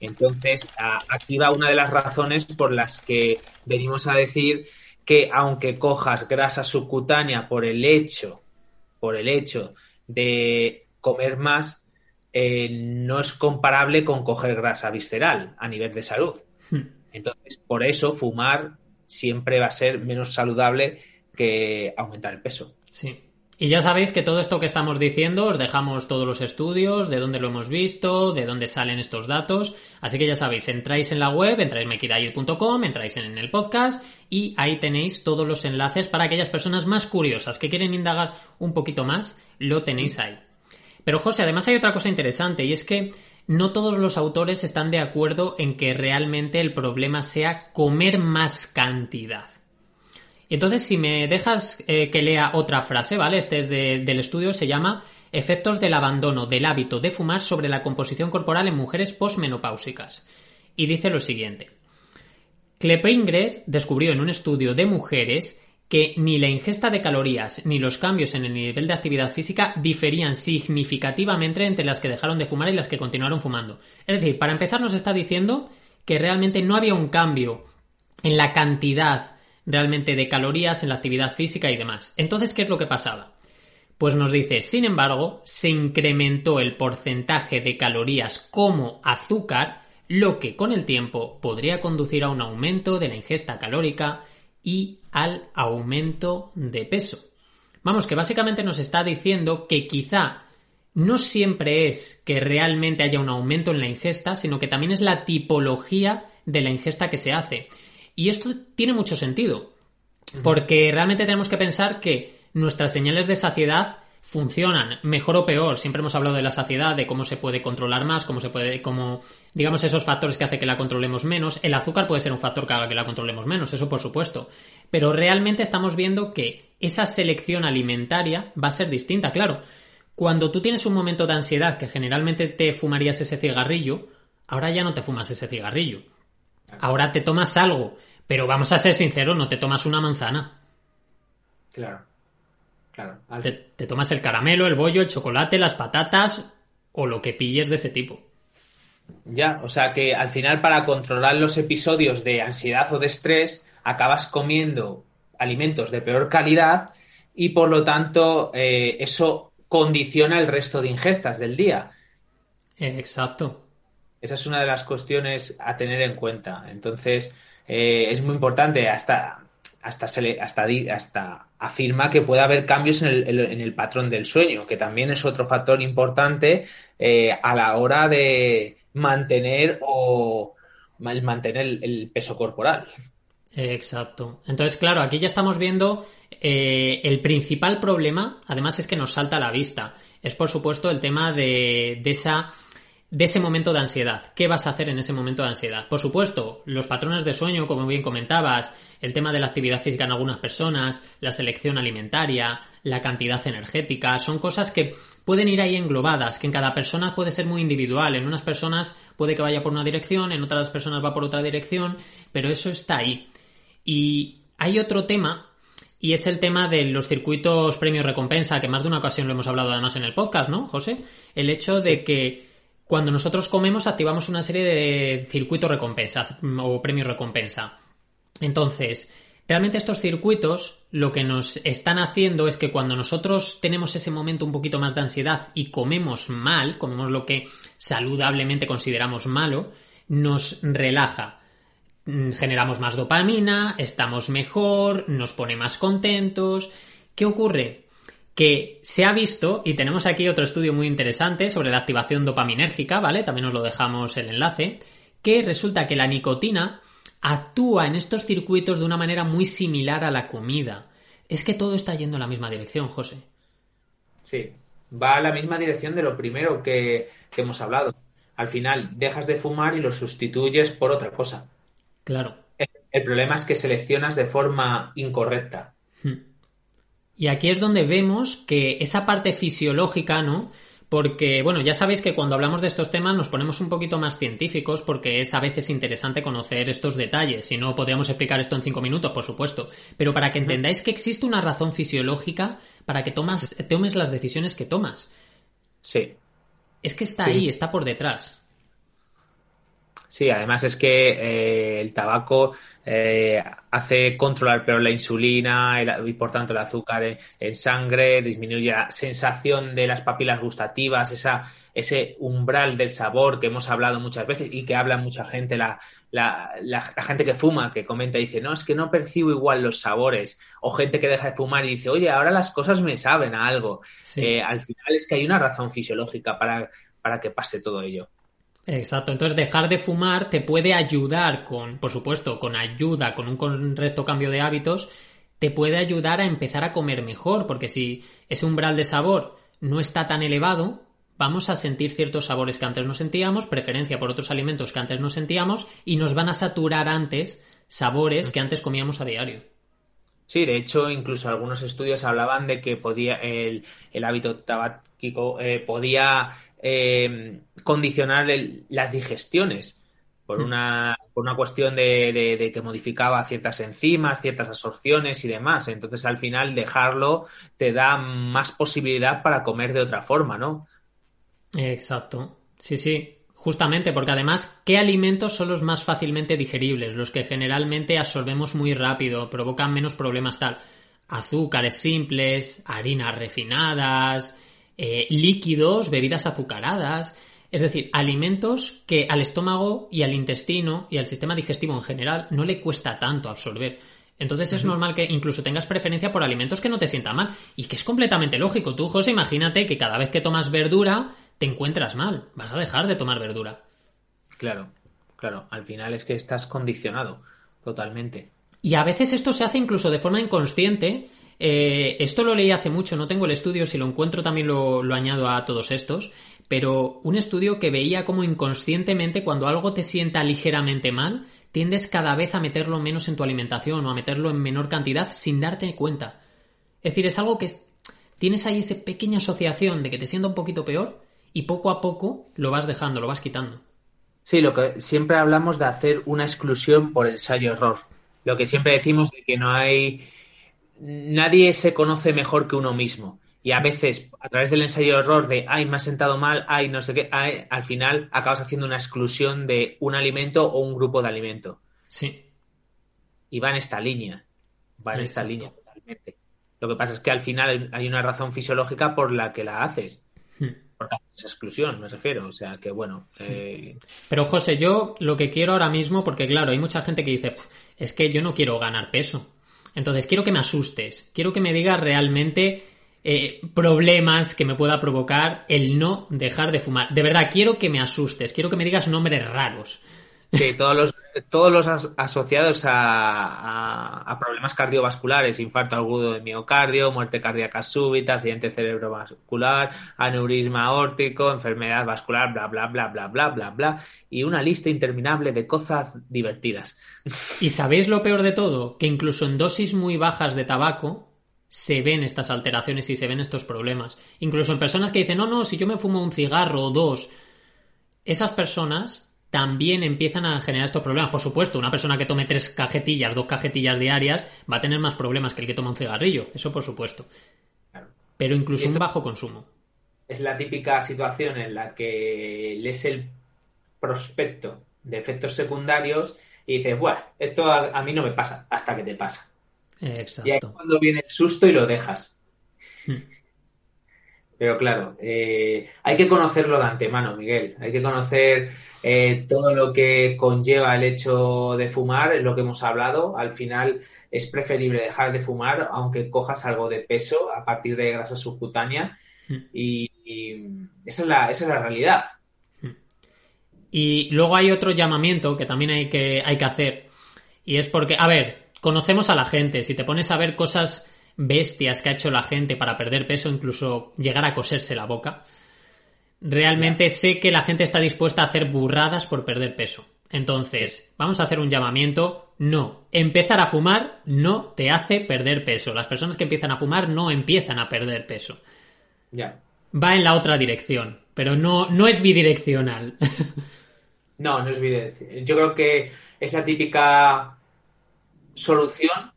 Entonces, aquí va una de las razones por las que venimos a decir que aunque cojas grasa subcutánea por el hecho, por el hecho de comer más, eh, no es comparable con coger grasa visceral a nivel de salud. Hmm. Entonces, por eso fumar siempre va a ser menos saludable que aumentar el peso. Sí. Y ya sabéis que todo esto que estamos diciendo os dejamos todos los estudios, de dónde lo hemos visto, de dónde salen estos datos. Así que ya sabéis, entráis en la web, entráis en entráis en el podcast y ahí tenéis todos los enlaces para aquellas personas más curiosas que quieren indagar un poquito más, lo tenéis ahí. Pero José, además hay otra cosa interesante y es que no todos los autores están de acuerdo en que realmente el problema sea comer más cantidad. Entonces, si me dejas eh, que lea otra frase, ¿vale? Este es del estudio, se llama Efectos del abandono del hábito de fumar sobre la composición corporal en mujeres posmenopáusicas. Y dice lo siguiente. Klepringer descubrió en un estudio de mujeres que ni la ingesta de calorías ni los cambios en el nivel de actividad física diferían significativamente entre las que dejaron de fumar y las que continuaron fumando. Es decir, para empezar nos está diciendo que realmente no había un cambio en la cantidad realmente de calorías en la actividad física y demás. Entonces, ¿qué es lo que pasaba? Pues nos dice, sin embargo, se incrementó el porcentaje de calorías como azúcar, lo que con el tiempo podría conducir a un aumento de la ingesta calórica y al aumento de peso. Vamos, que básicamente nos está diciendo que quizá no siempre es que realmente haya un aumento en la ingesta, sino que también es la tipología de la ingesta que se hace. Y esto tiene mucho sentido, porque realmente tenemos que pensar que nuestras señales de saciedad funcionan, mejor o peor. Siempre hemos hablado de la saciedad, de cómo se puede controlar más, cómo se puede, cómo, digamos, esos factores que hace que la controlemos menos. El azúcar puede ser un factor que haga que la controlemos menos, eso por supuesto. Pero realmente estamos viendo que esa selección alimentaria va a ser distinta, claro. Cuando tú tienes un momento de ansiedad que generalmente te fumarías ese cigarrillo, ahora ya no te fumas ese cigarrillo. Ahora te tomas algo, pero vamos a ser sinceros, no te tomas una manzana. Claro. Claro. Te, tomas el caramelo, el bollo, el chocolate, las patatas o lo que pilles de ese tipo. Ya, o sea que al final para controlar los episodios de ansiedad o de estrés acabas comiendo alimentos de peor calidad y por lo tanto eh, eso condiciona el resto de ingestas del día. Exacto. Esa es una de las cuestiones a tener en cuenta. Entonces, eh, es muy importante hasta hasta, hasta, hasta afirma que puede haber cambios en el, patrón del sueño, que también es otro factor importante eh, a la hora de mantener o mantener el, peso corporal. Exacto. Entonces, claro, aquí ya estamos viendo eh, el principal problema, además es que nos salta a la vista. Es por supuesto el tema de, de esa de ese momento de ansiedad. ¿Qué vas a hacer en ese momento de ansiedad? Por supuesto, los patrones de sueño, como bien comentabas, el tema de la actividad física en algunas personas, la selección alimentaria, la cantidad energética, son cosas que pueden ir ahí englobadas, que en cada persona puede ser muy individual. En unas personas puede que vaya por una dirección, en otras personas va por otra dirección, pero eso está ahí. Y hay otro tema y es el tema de los circuitos premio recompensa, que más de una ocasión lo hemos hablado además en el podcast, ¿no, José? El hecho de que cuando nosotros comemos activamos una serie de circuitos recompensa o premios recompensa. Entonces, realmente estos circuitos lo que nos están haciendo es que cuando nosotros tenemos ese momento un poquito más de ansiedad y comemos mal, comemos lo que saludablemente consideramos malo, nos relaja. Mm, generamos más dopamina, estamos mejor, nos pone más contentos. ¿Qué ocurre? Que se ha visto, y tenemos aquí otro estudio muy interesante sobre la activación dopaminérgica, ¿vale? También os lo dejamos el enlace, que resulta que la nicotina actúa en estos circuitos de una manera muy similar a la comida. Es que todo está yendo en la misma dirección, José. Sí, va a la misma dirección de lo primero que, hemos hablado. Al final dejas de fumar y lo sustituyes por otra cosa. Claro. El, problema es que seleccionas de forma incorrecta. Hmm. Y aquí es donde vemos que esa parte fisiológica, ¿no? porque, bueno, ya sabéis que cuando hablamos de estos temas nos ponemos un poquito más científicos porque es a veces interesante conocer estos detalles. Si no, podríamos explicar esto en cinco minutos, por supuesto. Pero para que entendáis que existe una razón fisiológica para que tomas, tomes las decisiones que tomas. Sí. Es que está ahí, está por detrás. Sí, además es que eh, el tabaco eh, hace controlar peor la insulina y, por tanto el azúcar en, sangre, disminuye la sensación de las papilas gustativas, esa, ese umbral del sabor que hemos hablado muchas veces y que habla mucha gente, la, la, la, gente que fuma, que comenta y dice, no, es que no percibo igual los sabores, o gente que deja de fumar y dice, oye, ahora las cosas me saben a algo. Eh, al final es que hay una razón fisiológica para, para que pase todo ello. Exacto, entonces dejar de fumar te puede ayudar con, por supuesto, con ayuda, con un correcto cambio de hábitos, te puede ayudar a empezar a comer mejor, porque si ese umbral de sabor no está tan elevado, vamos a sentir ciertos sabores que antes no sentíamos, preferencia por otros alimentos que antes no sentíamos, y nos van a saturar antes sabores que antes comíamos a diario. Sí, de hecho, incluso algunos estudios hablaban de que podía el, hábito tabáquico eh, podía eh, condicionar las digestiones por hmm. una, por una cuestión de, que modificaba ciertas enzimas, ciertas absorciones y demás. Entonces, al final, dejarlo te da más posibilidad para comer de otra forma, ¿no? Exacto. Sí, sí. Justamente, porque además, ¿qué alimentos son los más fácilmente digeribles? Los que generalmente absorbemos muy rápido, provocan menos problemas tal. Azúcares simples, harinas refinadas, eh, líquidos, bebidas azucaradas, es decir, alimentos que al estómago y al intestino y al sistema digestivo en general no le cuesta tanto absorber. Entonces es normal que incluso tengas preferencia por alimentos que no te sientan mal y que es completamente lógico. Tú, José, imagínate que cada vez que tomas verdura te encuentras mal. Vas a dejar de tomar verdura. Claro, claro. Al final es que estás condicionado totalmente. Y a veces esto se hace incluso de forma inconsciente eh, esto lo leí hace mucho, no tengo el estudio, si lo encuentro también lo, añado a todos estos, pero un estudio que veía como inconscientemente cuando algo te sienta ligeramente mal, tiendes cada vez a meterlo menos en tu alimentación o a meterlo en menor cantidad sin darte cuenta. Es decir, es algo que tienes ahí esa pequeña asociación de que te sienta un poquito peor y poco a poco lo vas dejando, lo vas quitando. Sí, lo que siempre hablamos de hacer una exclusión por ensayo-error. Lo que siempre decimos de que no hay nadie se conoce mejor que uno mismo. Y a veces, a través del ensayo error de, ay, me ha sentado mal, ay, no sé qué, al final acabas haciendo una exclusión de un alimento o un grupo de alimento. Sí. Y va en esta línea. Va en esta línea totalmente. Lo que pasa es que al final hay una razón fisiológica por la que la haces. Por esa exclusión, me refiero. O sea que bueno. Eh, Pero José, yo lo que quiero ahora mismo, porque claro, hay mucha gente que dice, es que yo no quiero ganar peso. Entonces, quiero que me asustes, quiero que me digas realmente eh, problemas que me pueda provocar el no dejar de fumar. De verdad, quiero que me asustes, quiero que me digas nombres raros. Sí, todos los, todos los asociados a, problemas cardiovasculares, infarto agudo de miocardio, muerte cardíaca súbita, accidente cerebrovascular, aneurisma aórtico, enfermedad vascular, bla, bla, bla, bla, bla, bla, bla, y una lista interminable de cosas divertidas. ¿Y sabéis lo peor de todo? Que incluso en dosis muy bajas de tabaco se ven estas alteraciones y se ven estos problemas. Incluso en personas que dicen, no, no, si yo me fumo un cigarro o dos, esas personas también empiezan a generar estos problemas. Por supuesto, una persona que tome tres cajetillas, dos cajetillas diarias, va a tener más problemas que el que toma un cigarrillo, eso por supuesto. Pero incluso un bajo consumo. Es la típica situación en la que lees el prospecto de efectos secundarios y dices, bueno, esto a, mí no me pasa, hasta que te pasa. Y ahí es cuando viene el susto y lo dejas. Hmm. Pero claro, eh, hay que conocerlo de antemano, Miguel. Hay que conocer eh, todo lo que conlleva el hecho de fumar, es lo que hemos hablado. Al final es preferible dejar de fumar, aunque cojas algo de peso a partir de grasa subcutánea. Hmm. Y, esa, es la, esa es la realidad. Hmm. Y luego hay otro llamamiento que también hay que, hay que hacer. Y es porque, a ver, conocemos a la gente. Si te pones a ver cosas bestias que ha hecho la gente para perder peso, incluso llegar a coserse la boca. Realmente sé que la gente está dispuesta a hacer burradas por perder peso. Entonces, vamos a hacer un llamamiento. No, empezar a fumar no te hace perder peso. Las personas que empiezan a fumar no empiezan a perder peso. Ya. Va en la otra dirección, pero no, no es bidireccional. (laughs) no, no es bidireccional. Yo creo que es la típica solución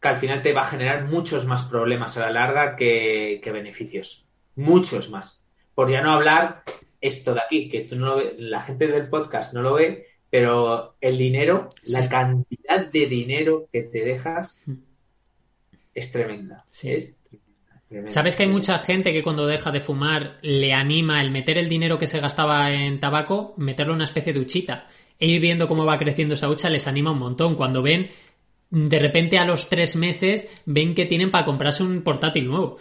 que al final te va a generar muchos más problemas a la larga que, beneficios. Muchos más. Por ya no hablar esto de aquí, que tú no la gente del podcast no lo ve, pero el dinero, la cantidad de dinero que te dejas es tremenda. ¿Sabes que hay mucha gente que cuando deja de fumar le anima el meter el dinero que se gastaba en tabaco, meterlo en una especie de huchita? E ir viendo cómo va creciendo esa hucha les anima un montón. Cuando ven de repente a los tres meses ven que tienen para comprarse un portátil nuevo.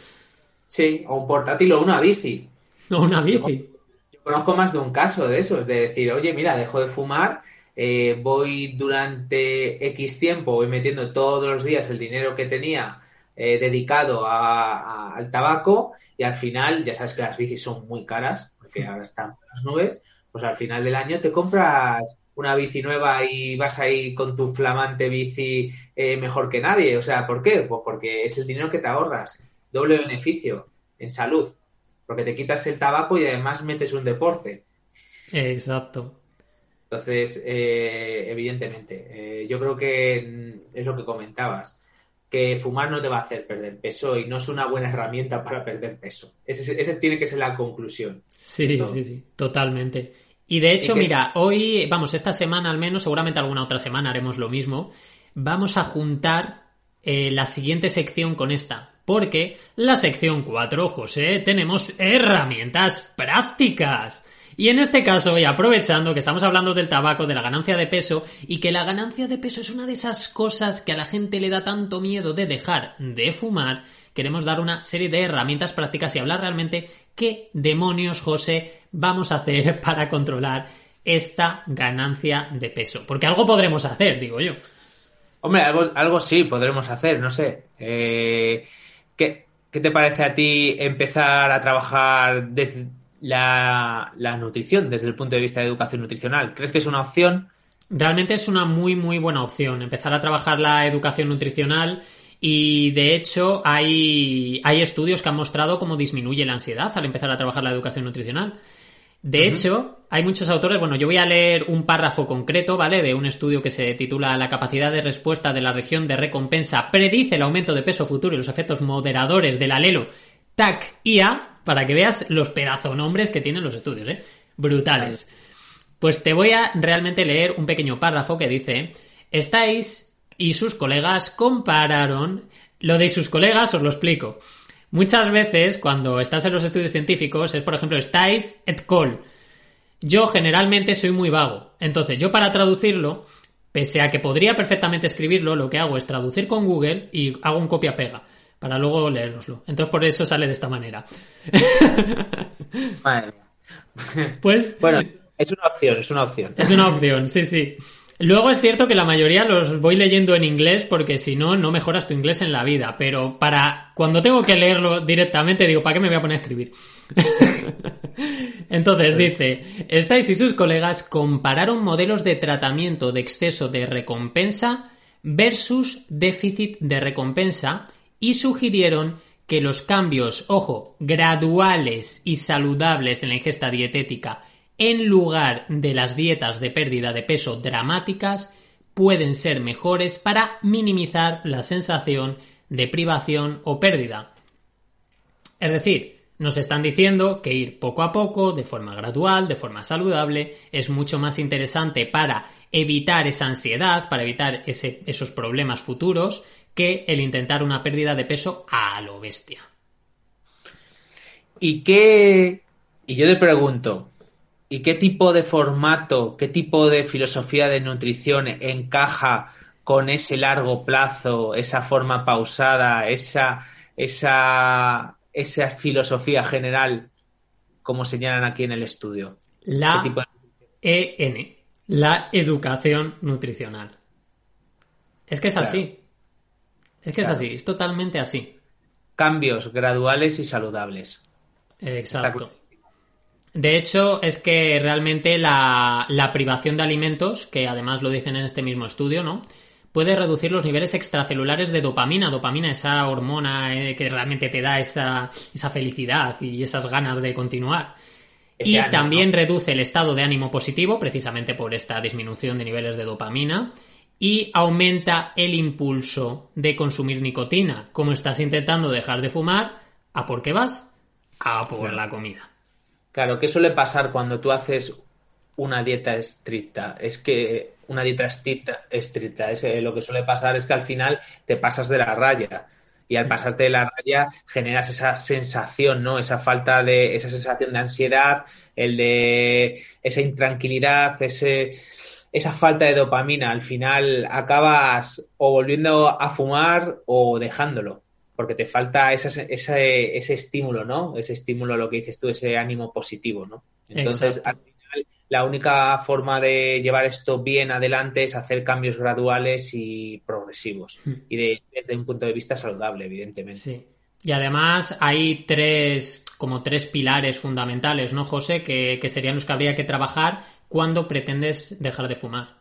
Sí, o un portátil o una bici. O una bici. Yo, conozco más de un caso de eso, es de decir, oye, mira, dejo de fumar, eh, voy durante X tiempo, voy metiendo todos los días el dinero que tenía eh, dedicado al tabaco y al final, ya sabes que las bicis son muy caras, porque ahora están las nubes, pues al final del año te compras una bici nueva y vas ahí con tu flamante bici eh, mejor que nadie. O sea, ¿por qué? Pues porque es el dinero que te ahorras. Doble beneficio en salud. Porque te quitas el tabaco y además metes un deporte. Exacto. Entonces, eh, evidentemente, eh, yo creo que es lo que comentabas, que fumar no te va a hacer perder peso y no es una buena herramienta para perder peso. Esa tiene que ser la conclusión. Sí, sí, sí, totalmente. Y de hecho, mira, hoy, vamos, esta semana al menos, seguramente alguna otra semana haremos lo mismo, vamos a juntar eh, la siguiente sección con esta. Porque la sección 4, José, tenemos herramientas prácticas. Y en este caso, y aprovechando que estamos hablando del tabaco, de la ganancia de peso, y que la ganancia de peso es una de esas cosas que a la gente le da tanto miedo de dejar de fumar, queremos dar una serie de herramientas prácticas y hablar realmente qué demonios, José, vamos a hacer (laughs) para controlar esta ganancia de peso. Porque algo podremos hacer, digo yo. Hombre, algo, algo sí podremos hacer, no sé. Eh, ¿qué, te parece a ti empezar a trabajar desde la, la, nutrición, desde el punto de vista de educación nutricional? ¿Crees que es una opción? Realmente es una muy, muy buena opción empezar a trabajar la educación nutricional y de hecho hay, hay estudios que han mostrado cómo disminuye la ansiedad al empezar a trabajar la educación nutricional. De hecho, hay muchos autores, bueno, yo voy a leer un párrafo concreto, ¿vale? De un estudio que se titula La capacidad de respuesta de la región de recompensa predice el aumento de peso futuro y los efectos moderadores del alelo TAC-IA, para que veas los pedazonombres que tienen los estudios, ¿eh? Brutales. Pues te voy a realmente leer un pequeño párrafo que dice, estáis y sus colegas compararon. Lo de sus colegas os lo explico. Muchas veces, cuando estás en los estudios científicos, es por ejemplo, estáis et col. Yo generalmente soy muy vago. Entonces, yo para traducirlo, pese a que podría perfectamente escribirlo, lo que hago es traducir con Google y hago un copia-pega para luego leeroslo. Entonces, por eso sale de esta manera. Pues. Bueno, es una opción, es una opción. Es una opción, sí, sí. Luego es cierto que la mayoría los voy leyendo en inglés porque si no, no mejoras tu inglés en la vida. Pero para cuando tengo que leerlo directamente, digo, ¿para qué me voy a poner a escribir? (laughs) Entonces dice, Estáis y sus colegas compararon modelos de tratamiento de exceso de recompensa versus déficit de recompensa y sugirieron que los cambios, ojo, graduales y saludables en la ingesta dietética en lugar de las dietas de pérdida de peso dramáticas, pueden ser mejores para minimizar la sensación de privación o pérdida. Es decir, nos están diciendo que ir poco a poco, de forma gradual, de forma saludable, es mucho más interesante para evitar esa ansiedad, para evitar esos problemas futuros, que el intentar una pérdida de peso a lo bestia. ¿Y qué? Y yo te pregunto, ¿y qué tipo de formato, qué tipo de filosofía de nutrición encaja con ese largo plazo, esa forma pausada, esa, esa, esa filosofía general, como señalan aquí en el estudio? La EN, la educación nutricional. Es que es así. Es que es así, es totalmente así. Cambios graduales y saludables. Exacto. De hecho, es que realmente la, privación de alimentos, que además lo dicen en este mismo estudio, ¿no? Puede reducir los niveles extracelulares de dopamina. Dopamina, esa hormona eh, que realmente te da esa, esa, felicidad y esas ganas de continuar. y también reduce el estado de ánimo positivo, precisamente por esta disminución de niveles de dopamina. Y aumenta el impulso de consumir nicotina. Como estás intentando dejar de fumar, ¿a por qué vas? a por la comida. Claro, ¿qué suele pasar cuando tú haces una dieta estricta? Es que una dieta estricta, estricta es, eh, lo que suele pasar es que al final te pasas de la raya y al pasarte de la raya generas esa sensación, ¿no? Esa falta de, esa sensación de ansiedad, el de esa intranquilidad, ese, esa falta de dopamina. Al final acabas o volviendo a fumar o dejándolo porque te falta ese, ese, estímulo, ¿no? Ese estímulo, lo que dices tú, ese ánimo positivo, ¿no? Entonces, al final, la única forma de llevar esto bien adelante es hacer cambios graduales y progresivos. Hmm. Y desde un punto de vista saludable, evidentemente. Sí. Y además hay tres, como tres pilares fundamentales, ¿no, José? Que, que serían los que habría que trabajar cuando pretendes dejar de fumar.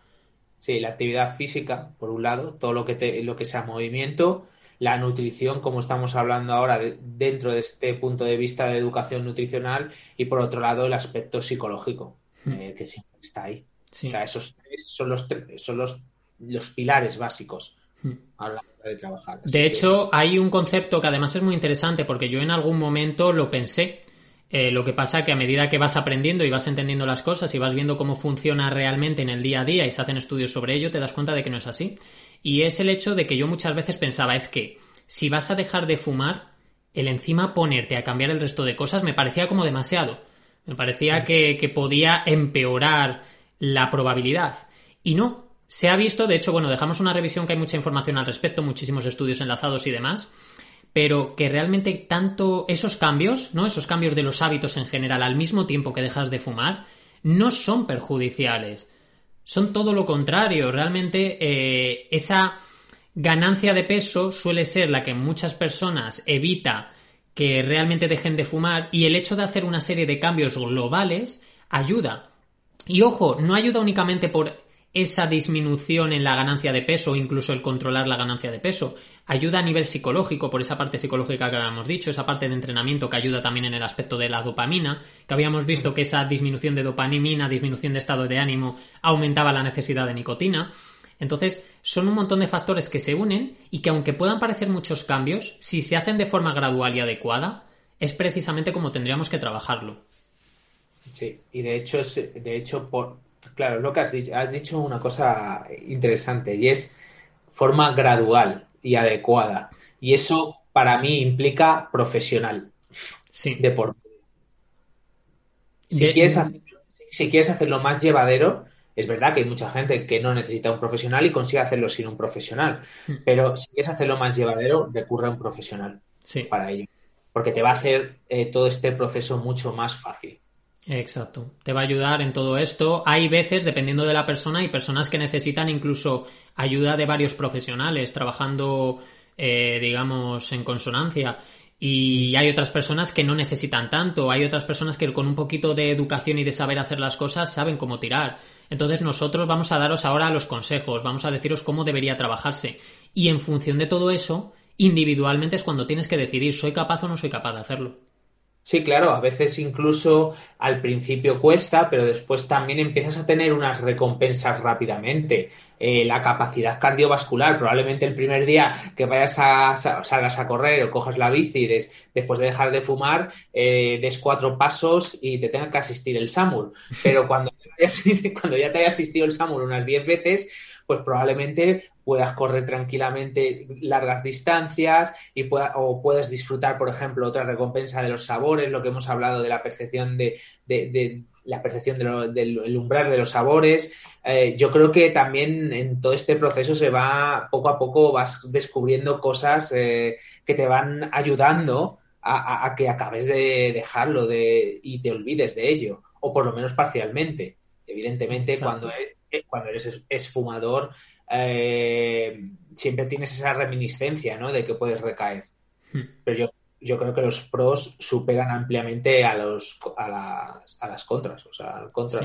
Sí, la actividad física, por un lado, todo lo que, te, lo que sea movimiento, la nutrición, como estamos hablando ahora, dentro de este punto de vista de educación nutricional, y por otro lado el aspecto psicológico, hmm. eh, que siempre está ahí. O sea, esos tres son los, son los, los pilares básicos hmm. a la hora de trabajar. de hecho, hay un concepto que además es muy interesante porque yo en algún momento lo pensé. Eh, lo que pasa que a medida que vas aprendiendo y vas entendiendo las cosas y vas viendo cómo funciona realmente en el día a día y se hacen estudios sobre ello, te das cuenta de que no es así. Y es el hecho de que yo muchas veces pensaba, es que si vas a dejar de fumar, el encima ponerte a cambiar el resto de cosas me parecía como demasiado. Me parecía que, que podía empeorar la probabilidad. Y no, se ha visto, de hecho, bueno, dejamos una revisión que hay mucha información al respecto, muchísimos estudios enlazados y demás, pero que realmente tanto esos cambios, ¿no? Esos cambios de los hábitos en general al mismo tiempo que dejas de fumar, no son perjudiciales son todo lo contrario. Realmente eh, esa ganancia de peso suele ser la que muchas personas evita que realmente dejen de fumar y el hecho de hacer una serie de cambios globales ayuda. Y ojo, no ayuda únicamente por esa disminución en la ganancia de peso o incluso el controlar la ganancia de peso. Ayuda a nivel psicológico, por esa parte psicológica que habíamos dicho, esa parte de entrenamiento que ayuda también en el aspecto de la dopamina, que habíamos visto que esa disminución de dopamina, disminución de estado de ánimo, aumentaba la necesidad de nicotina. Entonces, son un montón de factores que se unen y que aunque puedan parecer muchos cambios, si se hacen de forma gradual y adecuada, es precisamente como tendríamos que trabajarlo. Sí, y de hecho, de hecho por, Claro, lo que has dicho, has dicho una cosa interesante y es forma gradual y adecuada. Y eso para mí implica profesional. Sí. De por si, quieres si quieres hacerlo más llevadero, es verdad que hay mucha gente que no necesita un profesional y consigue hacerlo sin un profesional. Hmm. Pero si quieres hacerlo más llevadero, recurre a un profesional para ello. Porque te va a hacer eh, todo este proceso mucho más fácil. Exacto. Te va a ayudar en todo esto. Hay veces, dependiendo de la persona, hay personas que necesitan incluso ayuda de varios profesionales trabajando, eh, digamos, en consonancia. Y hay otras personas que no necesitan tanto. Hay otras personas que con un poquito de educación y de saber hacer las cosas saben cómo tirar. Entonces nosotros vamos a daros ahora los consejos, vamos a deciros cómo debería trabajarse. Y en función de todo eso, individualmente es cuando tienes que decidir, ¿soy capaz o no soy capaz de hacerlo? Sí, claro, a veces incluso al principio cuesta, pero después también empiezas a tener unas recompensas rápidamente. Eh, la capacidad cardiovascular, probablemente el primer día que vayas a salgas a correr o cojas la bici después de dejar de fumar, eh, des cuatro pasos y te tenga que asistir el SAMUR. Pero cuando (laughs) cuando ya te haya asistido el Samuel unas 10 veces, pues probablemente puedas correr tranquilamente largas distancias y pueda, o puedas disfrutar, por ejemplo, otra recompensa de los sabores, lo que hemos hablado de la percepción de, de, la percepción del umbral de los sabores. Eh, yo creo que también en todo este proceso se va, poco a poco vas descubriendo cosas eh, que te van ayudando a, que acabes de dejarlo de, y te olvides de ello, o por lo menos parcialmente. Evidentemente, cuando cuando eres esfumador, eh, siempre tienes esa reminiscencia ¿no? de que puedes recaer. Hmm. Pero yo, yo creo que los pros superan ampliamente a, los, a, las, a las contras, o sea, al contra.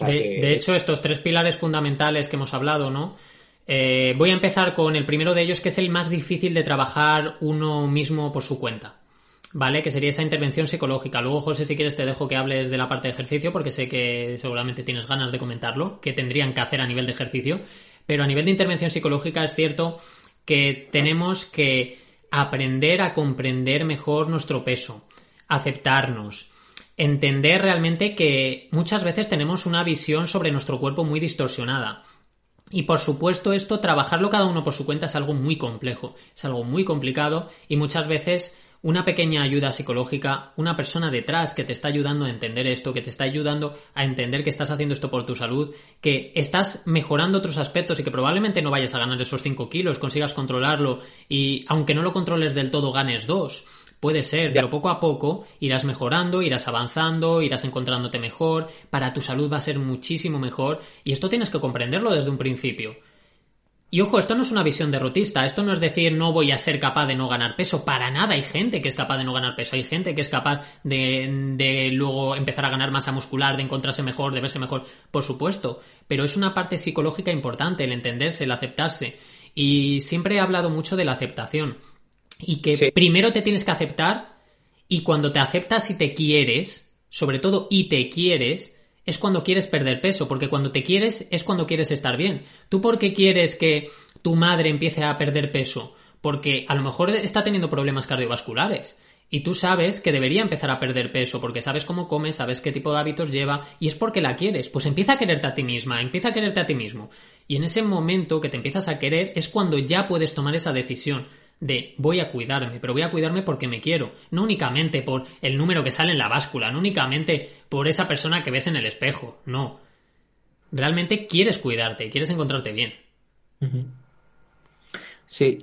de, hecho, estos tres pilares fundamentales que hemos hablado, ¿no? Eh, voy a empezar con el primero de ellos, que es el más difícil de trabajar uno mismo por su cuenta. ¿Vale? Que sería esa intervención psicológica. Luego, José, si quieres, te dejo que hables de la parte de ejercicio, porque sé que seguramente tienes ganas de comentarlo, que tendrían que hacer a nivel de ejercicio. Pero a nivel de intervención psicológica es cierto que tenemos que aprender a comprender mejor nuestro peso, aceptarnos, entender realmente que muchas veces tenemos una visión sobre nuestro cuerpo muy distorsionada. Y por supuesto esto, trabajarlo cada uno por su cuenta es algo muy complejo, es algo muy complicado y muchas veces una pequeña ayuda psicológica, una persona detrás que te está ayudando a entender esto, que te está ayudando a entender que estás haciendo esto por tu salud, que estás mejorando otros aspectos y que probablemente no vayas a ganar esos 5 kilos, consigas controlarlo y aunque no lo controles del todo ganes 2. Puede ser, pero poco a poco irás mejorando, irás avanzando, irás encontrándote mejor, para tu salud va a ser muchísimo mejor y esto tienes que comprenderlo desde un principio. Y ojo, esto no es una visión derrotista, esto no es decir no voy a ser capaz de no ganar peso, para nada hay gente que es capaz de no ganar peso, hay gente que es capaz de, de luego empezar a ganar masa muscular, de encontrarse mejor, de verse mejor, por supuesto, pero es una parte psicológica importante, el entenderse, el aceptarse. Y siempre he hablado mucho de la aceptación y que primero te tienes que aceptar y cuando te aceptas y te quieres, sobre todo y te quieres, es cuando quieres perder peso, porque cuando te quieres es cuando quieres estar bien. ¿Tú por qué quieres que tu madre empiece a perder peso? Porque a lo mejor está teniendo problemas cardiovasculares. Y tú sabes que debería empezar a perder peso porque sabes cómo come, sabes qué tipo de hábitos lleva y es porque la quieres. Pues empieza a quererte a ti misma, empieza a quererte a ti mismo. Y en ese momento que te empiezas a querer es cuando ya puedes tomar esa decisión de voy a cuidarme, pero voy a cuidarme porque me quiero, no únicamente por el número que sale en la báscula, no únicamente por esa persona que ves en el espejo, no. Realmente quieres cuidarte, quieres encontrarte bien. Sí,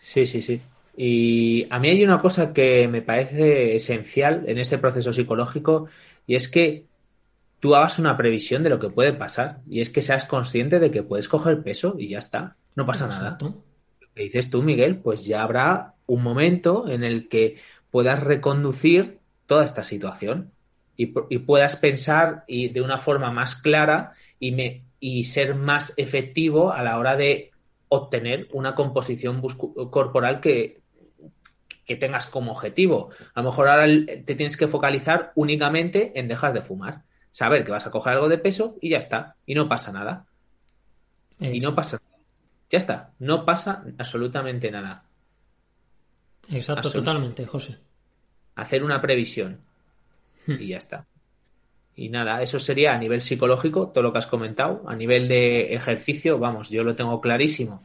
sí, sí, sí. Y a mí hay una cosa que me parece esencial en este proceso psicológico y es que tú hagas una previsión de lo que puede pasar y es que seas consciente de que puedes coger peso y ya está, no pasa nada dices tú, Miguel, pues ya habrá un momento en el que puedas reconducir toda esta situación y, puedas pensar y de una forma más clara y, me, y ser más efectivo a la hora de obtener una composición corporal que, que tengas como objetivo. A lo mejor ahora te tienes que focalizar únicamente en dejar de fumar. Saber que vas a coger algo de peso y ya está. Y no pasa nada. Y no pasa nada. Ya está, no pasa absolutamente nada. Exacto, totalmente, José. Hacer una previsión hmm. y ya está. Y nada, eso sería a nivel psicológico, todo lo que has comentado. A nivel de ejercicio, vamos, yo lo tengo clarísimo.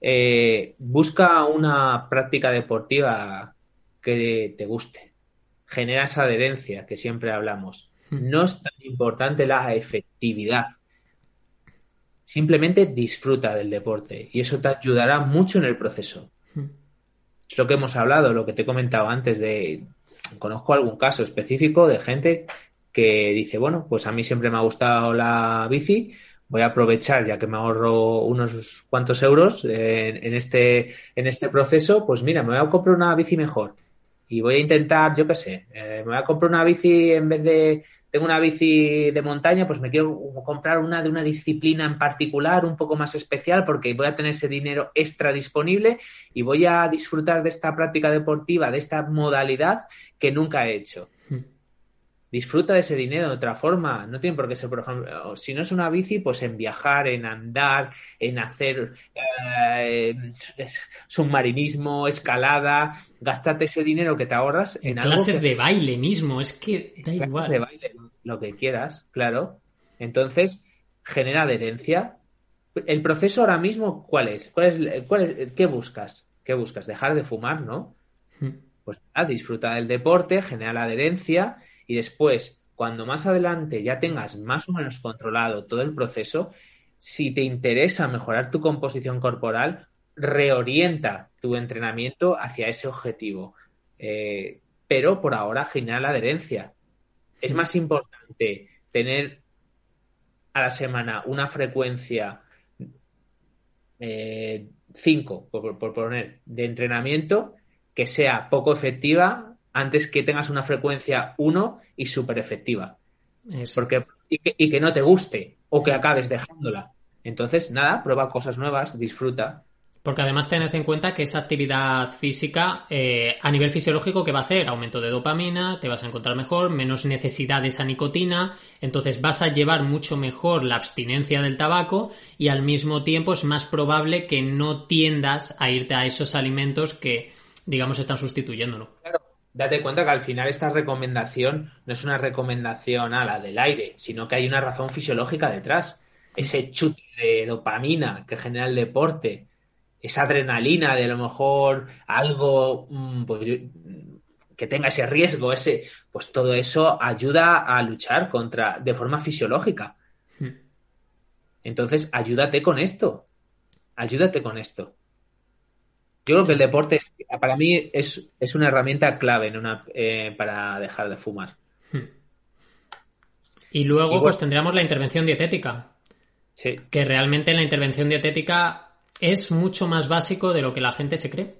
Eh, busca una práctica deportiva que te guste. Genera esa adherencia que siempre hablamos. Hmm. No es tan importante la efectividad. Simplemente disfruta del deporte y eso te ayudará mucho en el proceso. Hmm. Es lo que hemos hablado, lo que te he comentado antes de... Conozco algún caso específico de gente que dice, bueno, pues a mí siempre me ha gustado la bici, voy a aprovechar ya que me ahorro unos cuantos euros en, este, en este proceso, pues mira, me voy a comprar una bici mejor y voy a intentar, yo qué sé, eh, me voy a comprar una bici en vez de, tengo una bici de montaña, pues me quiero comprar una de una disciplina en particular, un poco más especial, porque voy a tener ese dinero extra disponible y voy a disfrutar de esta práctica deportiva, de esta modalidad que nunca he hecho. Hmm. Disfruta de ese dinero de otra forma. No tiene por qué ser, por ejemplo, si no es una bici, pues en viajar, en andar, en hacer eh, submarinismo, escalada. Gástate ese dinero que te ahorras en, clases de baile mismo. Es que da igual. De baile lo que quieras, claro. Entonces, genera adherencia. El proceso ahora mismo, ¿cuál es? ¿Cuál es, cuál es ¿Qué buscas? ¿Qué buscas? Dejar de fumar, ¿no? Hmm. Pues ah, disfruta del deporte, genera la adherencia y después, cuando más adelante ya tengas más o menos controlado todo el proceso, si te interesa mejorar tu composición corporal, reorienta tu entrenamiento hacia ese objetivo. Eh, pero por ahora genera la adherencia. Es más importante tener a la semana una frecuencia 5, eh, por, por, poner, de entrenamiento que sea poco efectiva antes que tengas una frecuencia 1 y súper efectiva. Porque, y que, y que no te guste o que acabes dejándola. Entonces, nada, prueba cosas nuevas, disfruta. Porque además tened en cuenta que esa actividad física eh, a nivel fisiológico que va a hacer aumento de dopamina, te vas a encontrar mejor, menos necesidad de esa nicotina, entonces vas a llevar mucho mejor la abstinencia del tabaco y al mismo tiempo es más probable que no tiendas a irte a esos alimentos que digamos están sustituyéndolo. Claro, date cuenta que al final esta recomendación no es una recomendación a la del aire, sino que hay una razón fisiológica detrás. Ese chute de dopamina que genera el deporte esa adrenalina de a lo mejor algo mm, pues, que tenga ese riesgo, ese, pues todo eso ayuda a luchar contra de forma fisiológica. Hmm. Entonces, ayúdate con esto. Ayúdate con esto. Yo creo que el deporte para mí es, una herramienta clave en una, eh, para dejar de fumar. Hmm. Y luego, pues tendríamos la intervención dietética. Sí. Que realmente la intervención dietética es mucho más básico de lo que la gente se cree.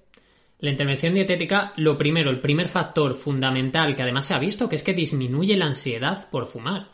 La intervención dietética, lo primero, el primer factor fundamental que además se ha visto, que es que disminuye la ansiedad por fumar.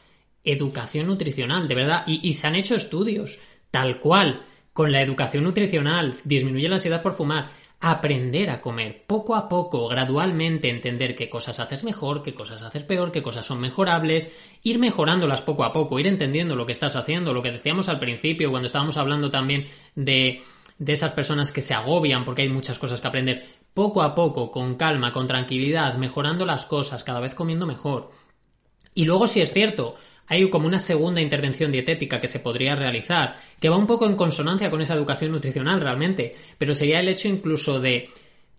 Educación nutricional, de verdad. Y, se han hecho estudios, tal cual, con la educación nutricional, disminuye la ansiedad por fumar. Aprender a comer poco a poco, gradualmente, entender qué cosas haces mejor, qué cosas haces peor, qué cosas son mejorables, ir mejorándolas poco a poco, ir entendiendo lo que estás haciendo, lo que decíamos al principio cuando estábamos hablando también de de esas personas que se agobian porque hay muchas cosas que aprender, poco a poco, con calma, con tranquilidad, mejorando las cosas, cada vez comiendo mejor. Y luego, si es cierto, hay como una segunda intervención dietética que se podría realizar, que va un poco en consonancia con esa educación nutricional realmente, pero sería el hecho incluso de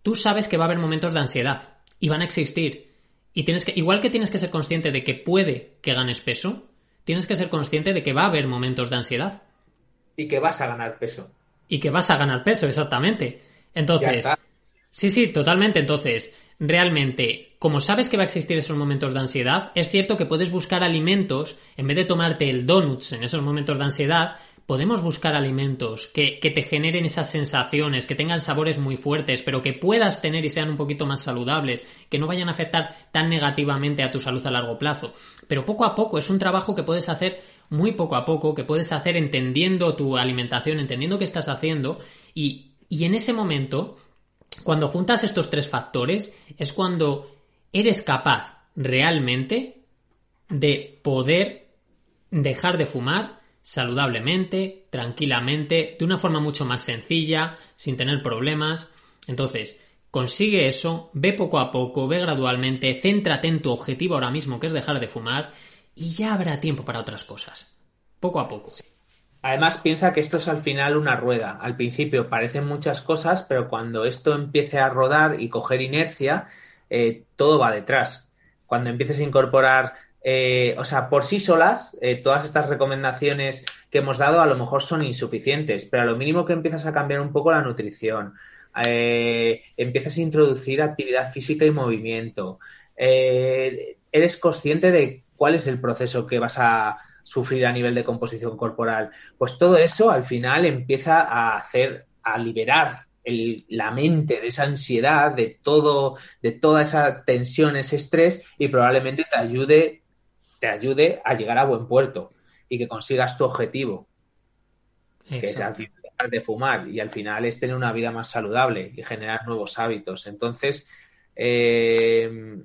tú sabes que va a haber momentos de ansiedad y van a existir. Y tienes que, igual que tienes que ser consciente de que puede que ganes peso, tienes que ser consciente de que va a haber momentos de ansiedad. Y que vas a ganar peso y que vas a ganar peso, exactamente. Entonces, sí, sí, totalmente. Entonces, realmente, como sabes que va a existir esos momentos de ansiedad, es cierto que puedes buscar alimentos, en vez de tomarte el donuts en esos momentos de ansiedad, podemos buscar alimentos que, que, te generen esas sensaciones, que tengan sabores muy fuertes, pero que puedas tener y sean un poquito más saludables, que no vayan a afectar tan negativamente a tu salud a largo plazo. Pero poco a poco es un trabajo que puedes hacer muy poco a poco, que puedes hacer entendiendo tu alimentación, entendiendo qué estás haciendo y, y en ese momento, cuando juntas estos tres factores, es cuando eres capaz realmente de poder dejar de fumar saludablemente, tranquilamente, de una forma mucho más sencilla, sin tener problemas. Entonces, consigue eso, ve poco a poco, ve gradualmente, céntrate en tu objetivo ahora mismo, que es dejar de fumar, y ya habrá tiempo para otras cosas. Poco a poco. Además, piensa que esto es al final una rueda. Al principio parecen muchas cosas, pero cuando esto empiece a rodar y coger inercia, eh, todo va detrás. Cuando empieces a incorporar, eh, o sea, por sí solas, eh, todas estas recomendaciones que hemos dado a lo mejor son insuficientes, pero a lo mínimo que empiezas a cambiar un poco la nutrición, empiezas a introducir actividad física y movimiento, eres consciente de cuál es el proceso que vas a sufrir a nivel de composición corporal. Pues todo eso al final empieza a hacer, a liberar la mente de esa ansiedad, de todo, de toda esa tensión, ese estrés, y probablemente te ayude, te ayude a llegar a buen puerto y que consigas tu objetivo. Que es al final dejar de fumar y al final es tener una vida más saludable y generar nuevos hábitos. Entonces, eh,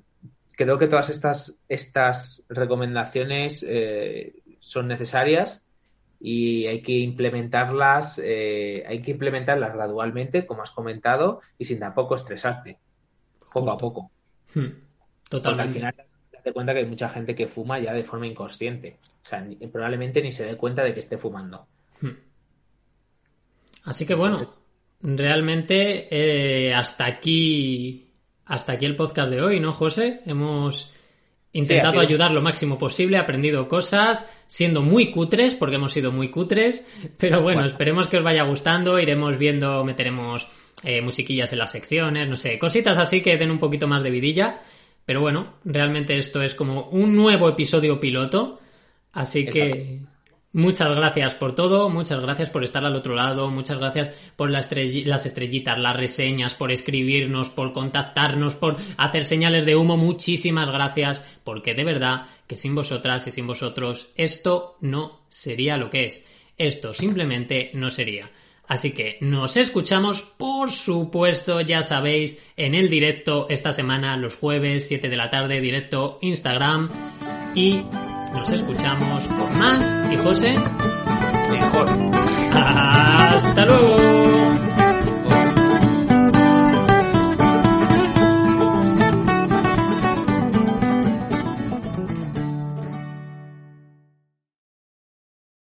creo que todas estas, estas recomendaciones eh, son necesarias y hay que implementarlas, eh, hay que implementarlas gradualmente, como has comentado, y sin tampoco estresarte, poco a poco. Hmm, totalmente. Porque al final date cuenta que hay mucha gente que fuma ya de forma inconsciente. O sea, probablemente ni se dé cuenta de que esté fumando. Hmm. Así que bueno, realmente eh, hasta aquí hasta aquí el podcast de hoy, ¿no, José? Hemos intentado ayudar lo máximo posible, aprendido cosas, siendo muy cutres, porque hemos sido muy cutres, pero bueno, esperemos que os vaya gustando, iremos viendo, meteremos eh, musiquillas en las secciones, no sé, cositas así que den un poquito más de vidilla, pero bueno, realmente esto es como un nuevo episodio piloto, así que Muchas gracias por todo, muchas gracias por estar al otro lado, muchas gracias por las, estrellitas, las reseñas, por escribirnos, por contactarnos, por hacer señales de humo, muchísimas gracias, porque de verdad que sin vosotras y sin vosotros esto no sería lo que es, esto simplemente no sería. Así que nos escuchamos, por supuesto, ya sabéis, en el directo esta semana, los jueves, 7 de la tarde, directo Instagram y nos escuchamos con más. Y José, mejor. (laughs) Hasta luego.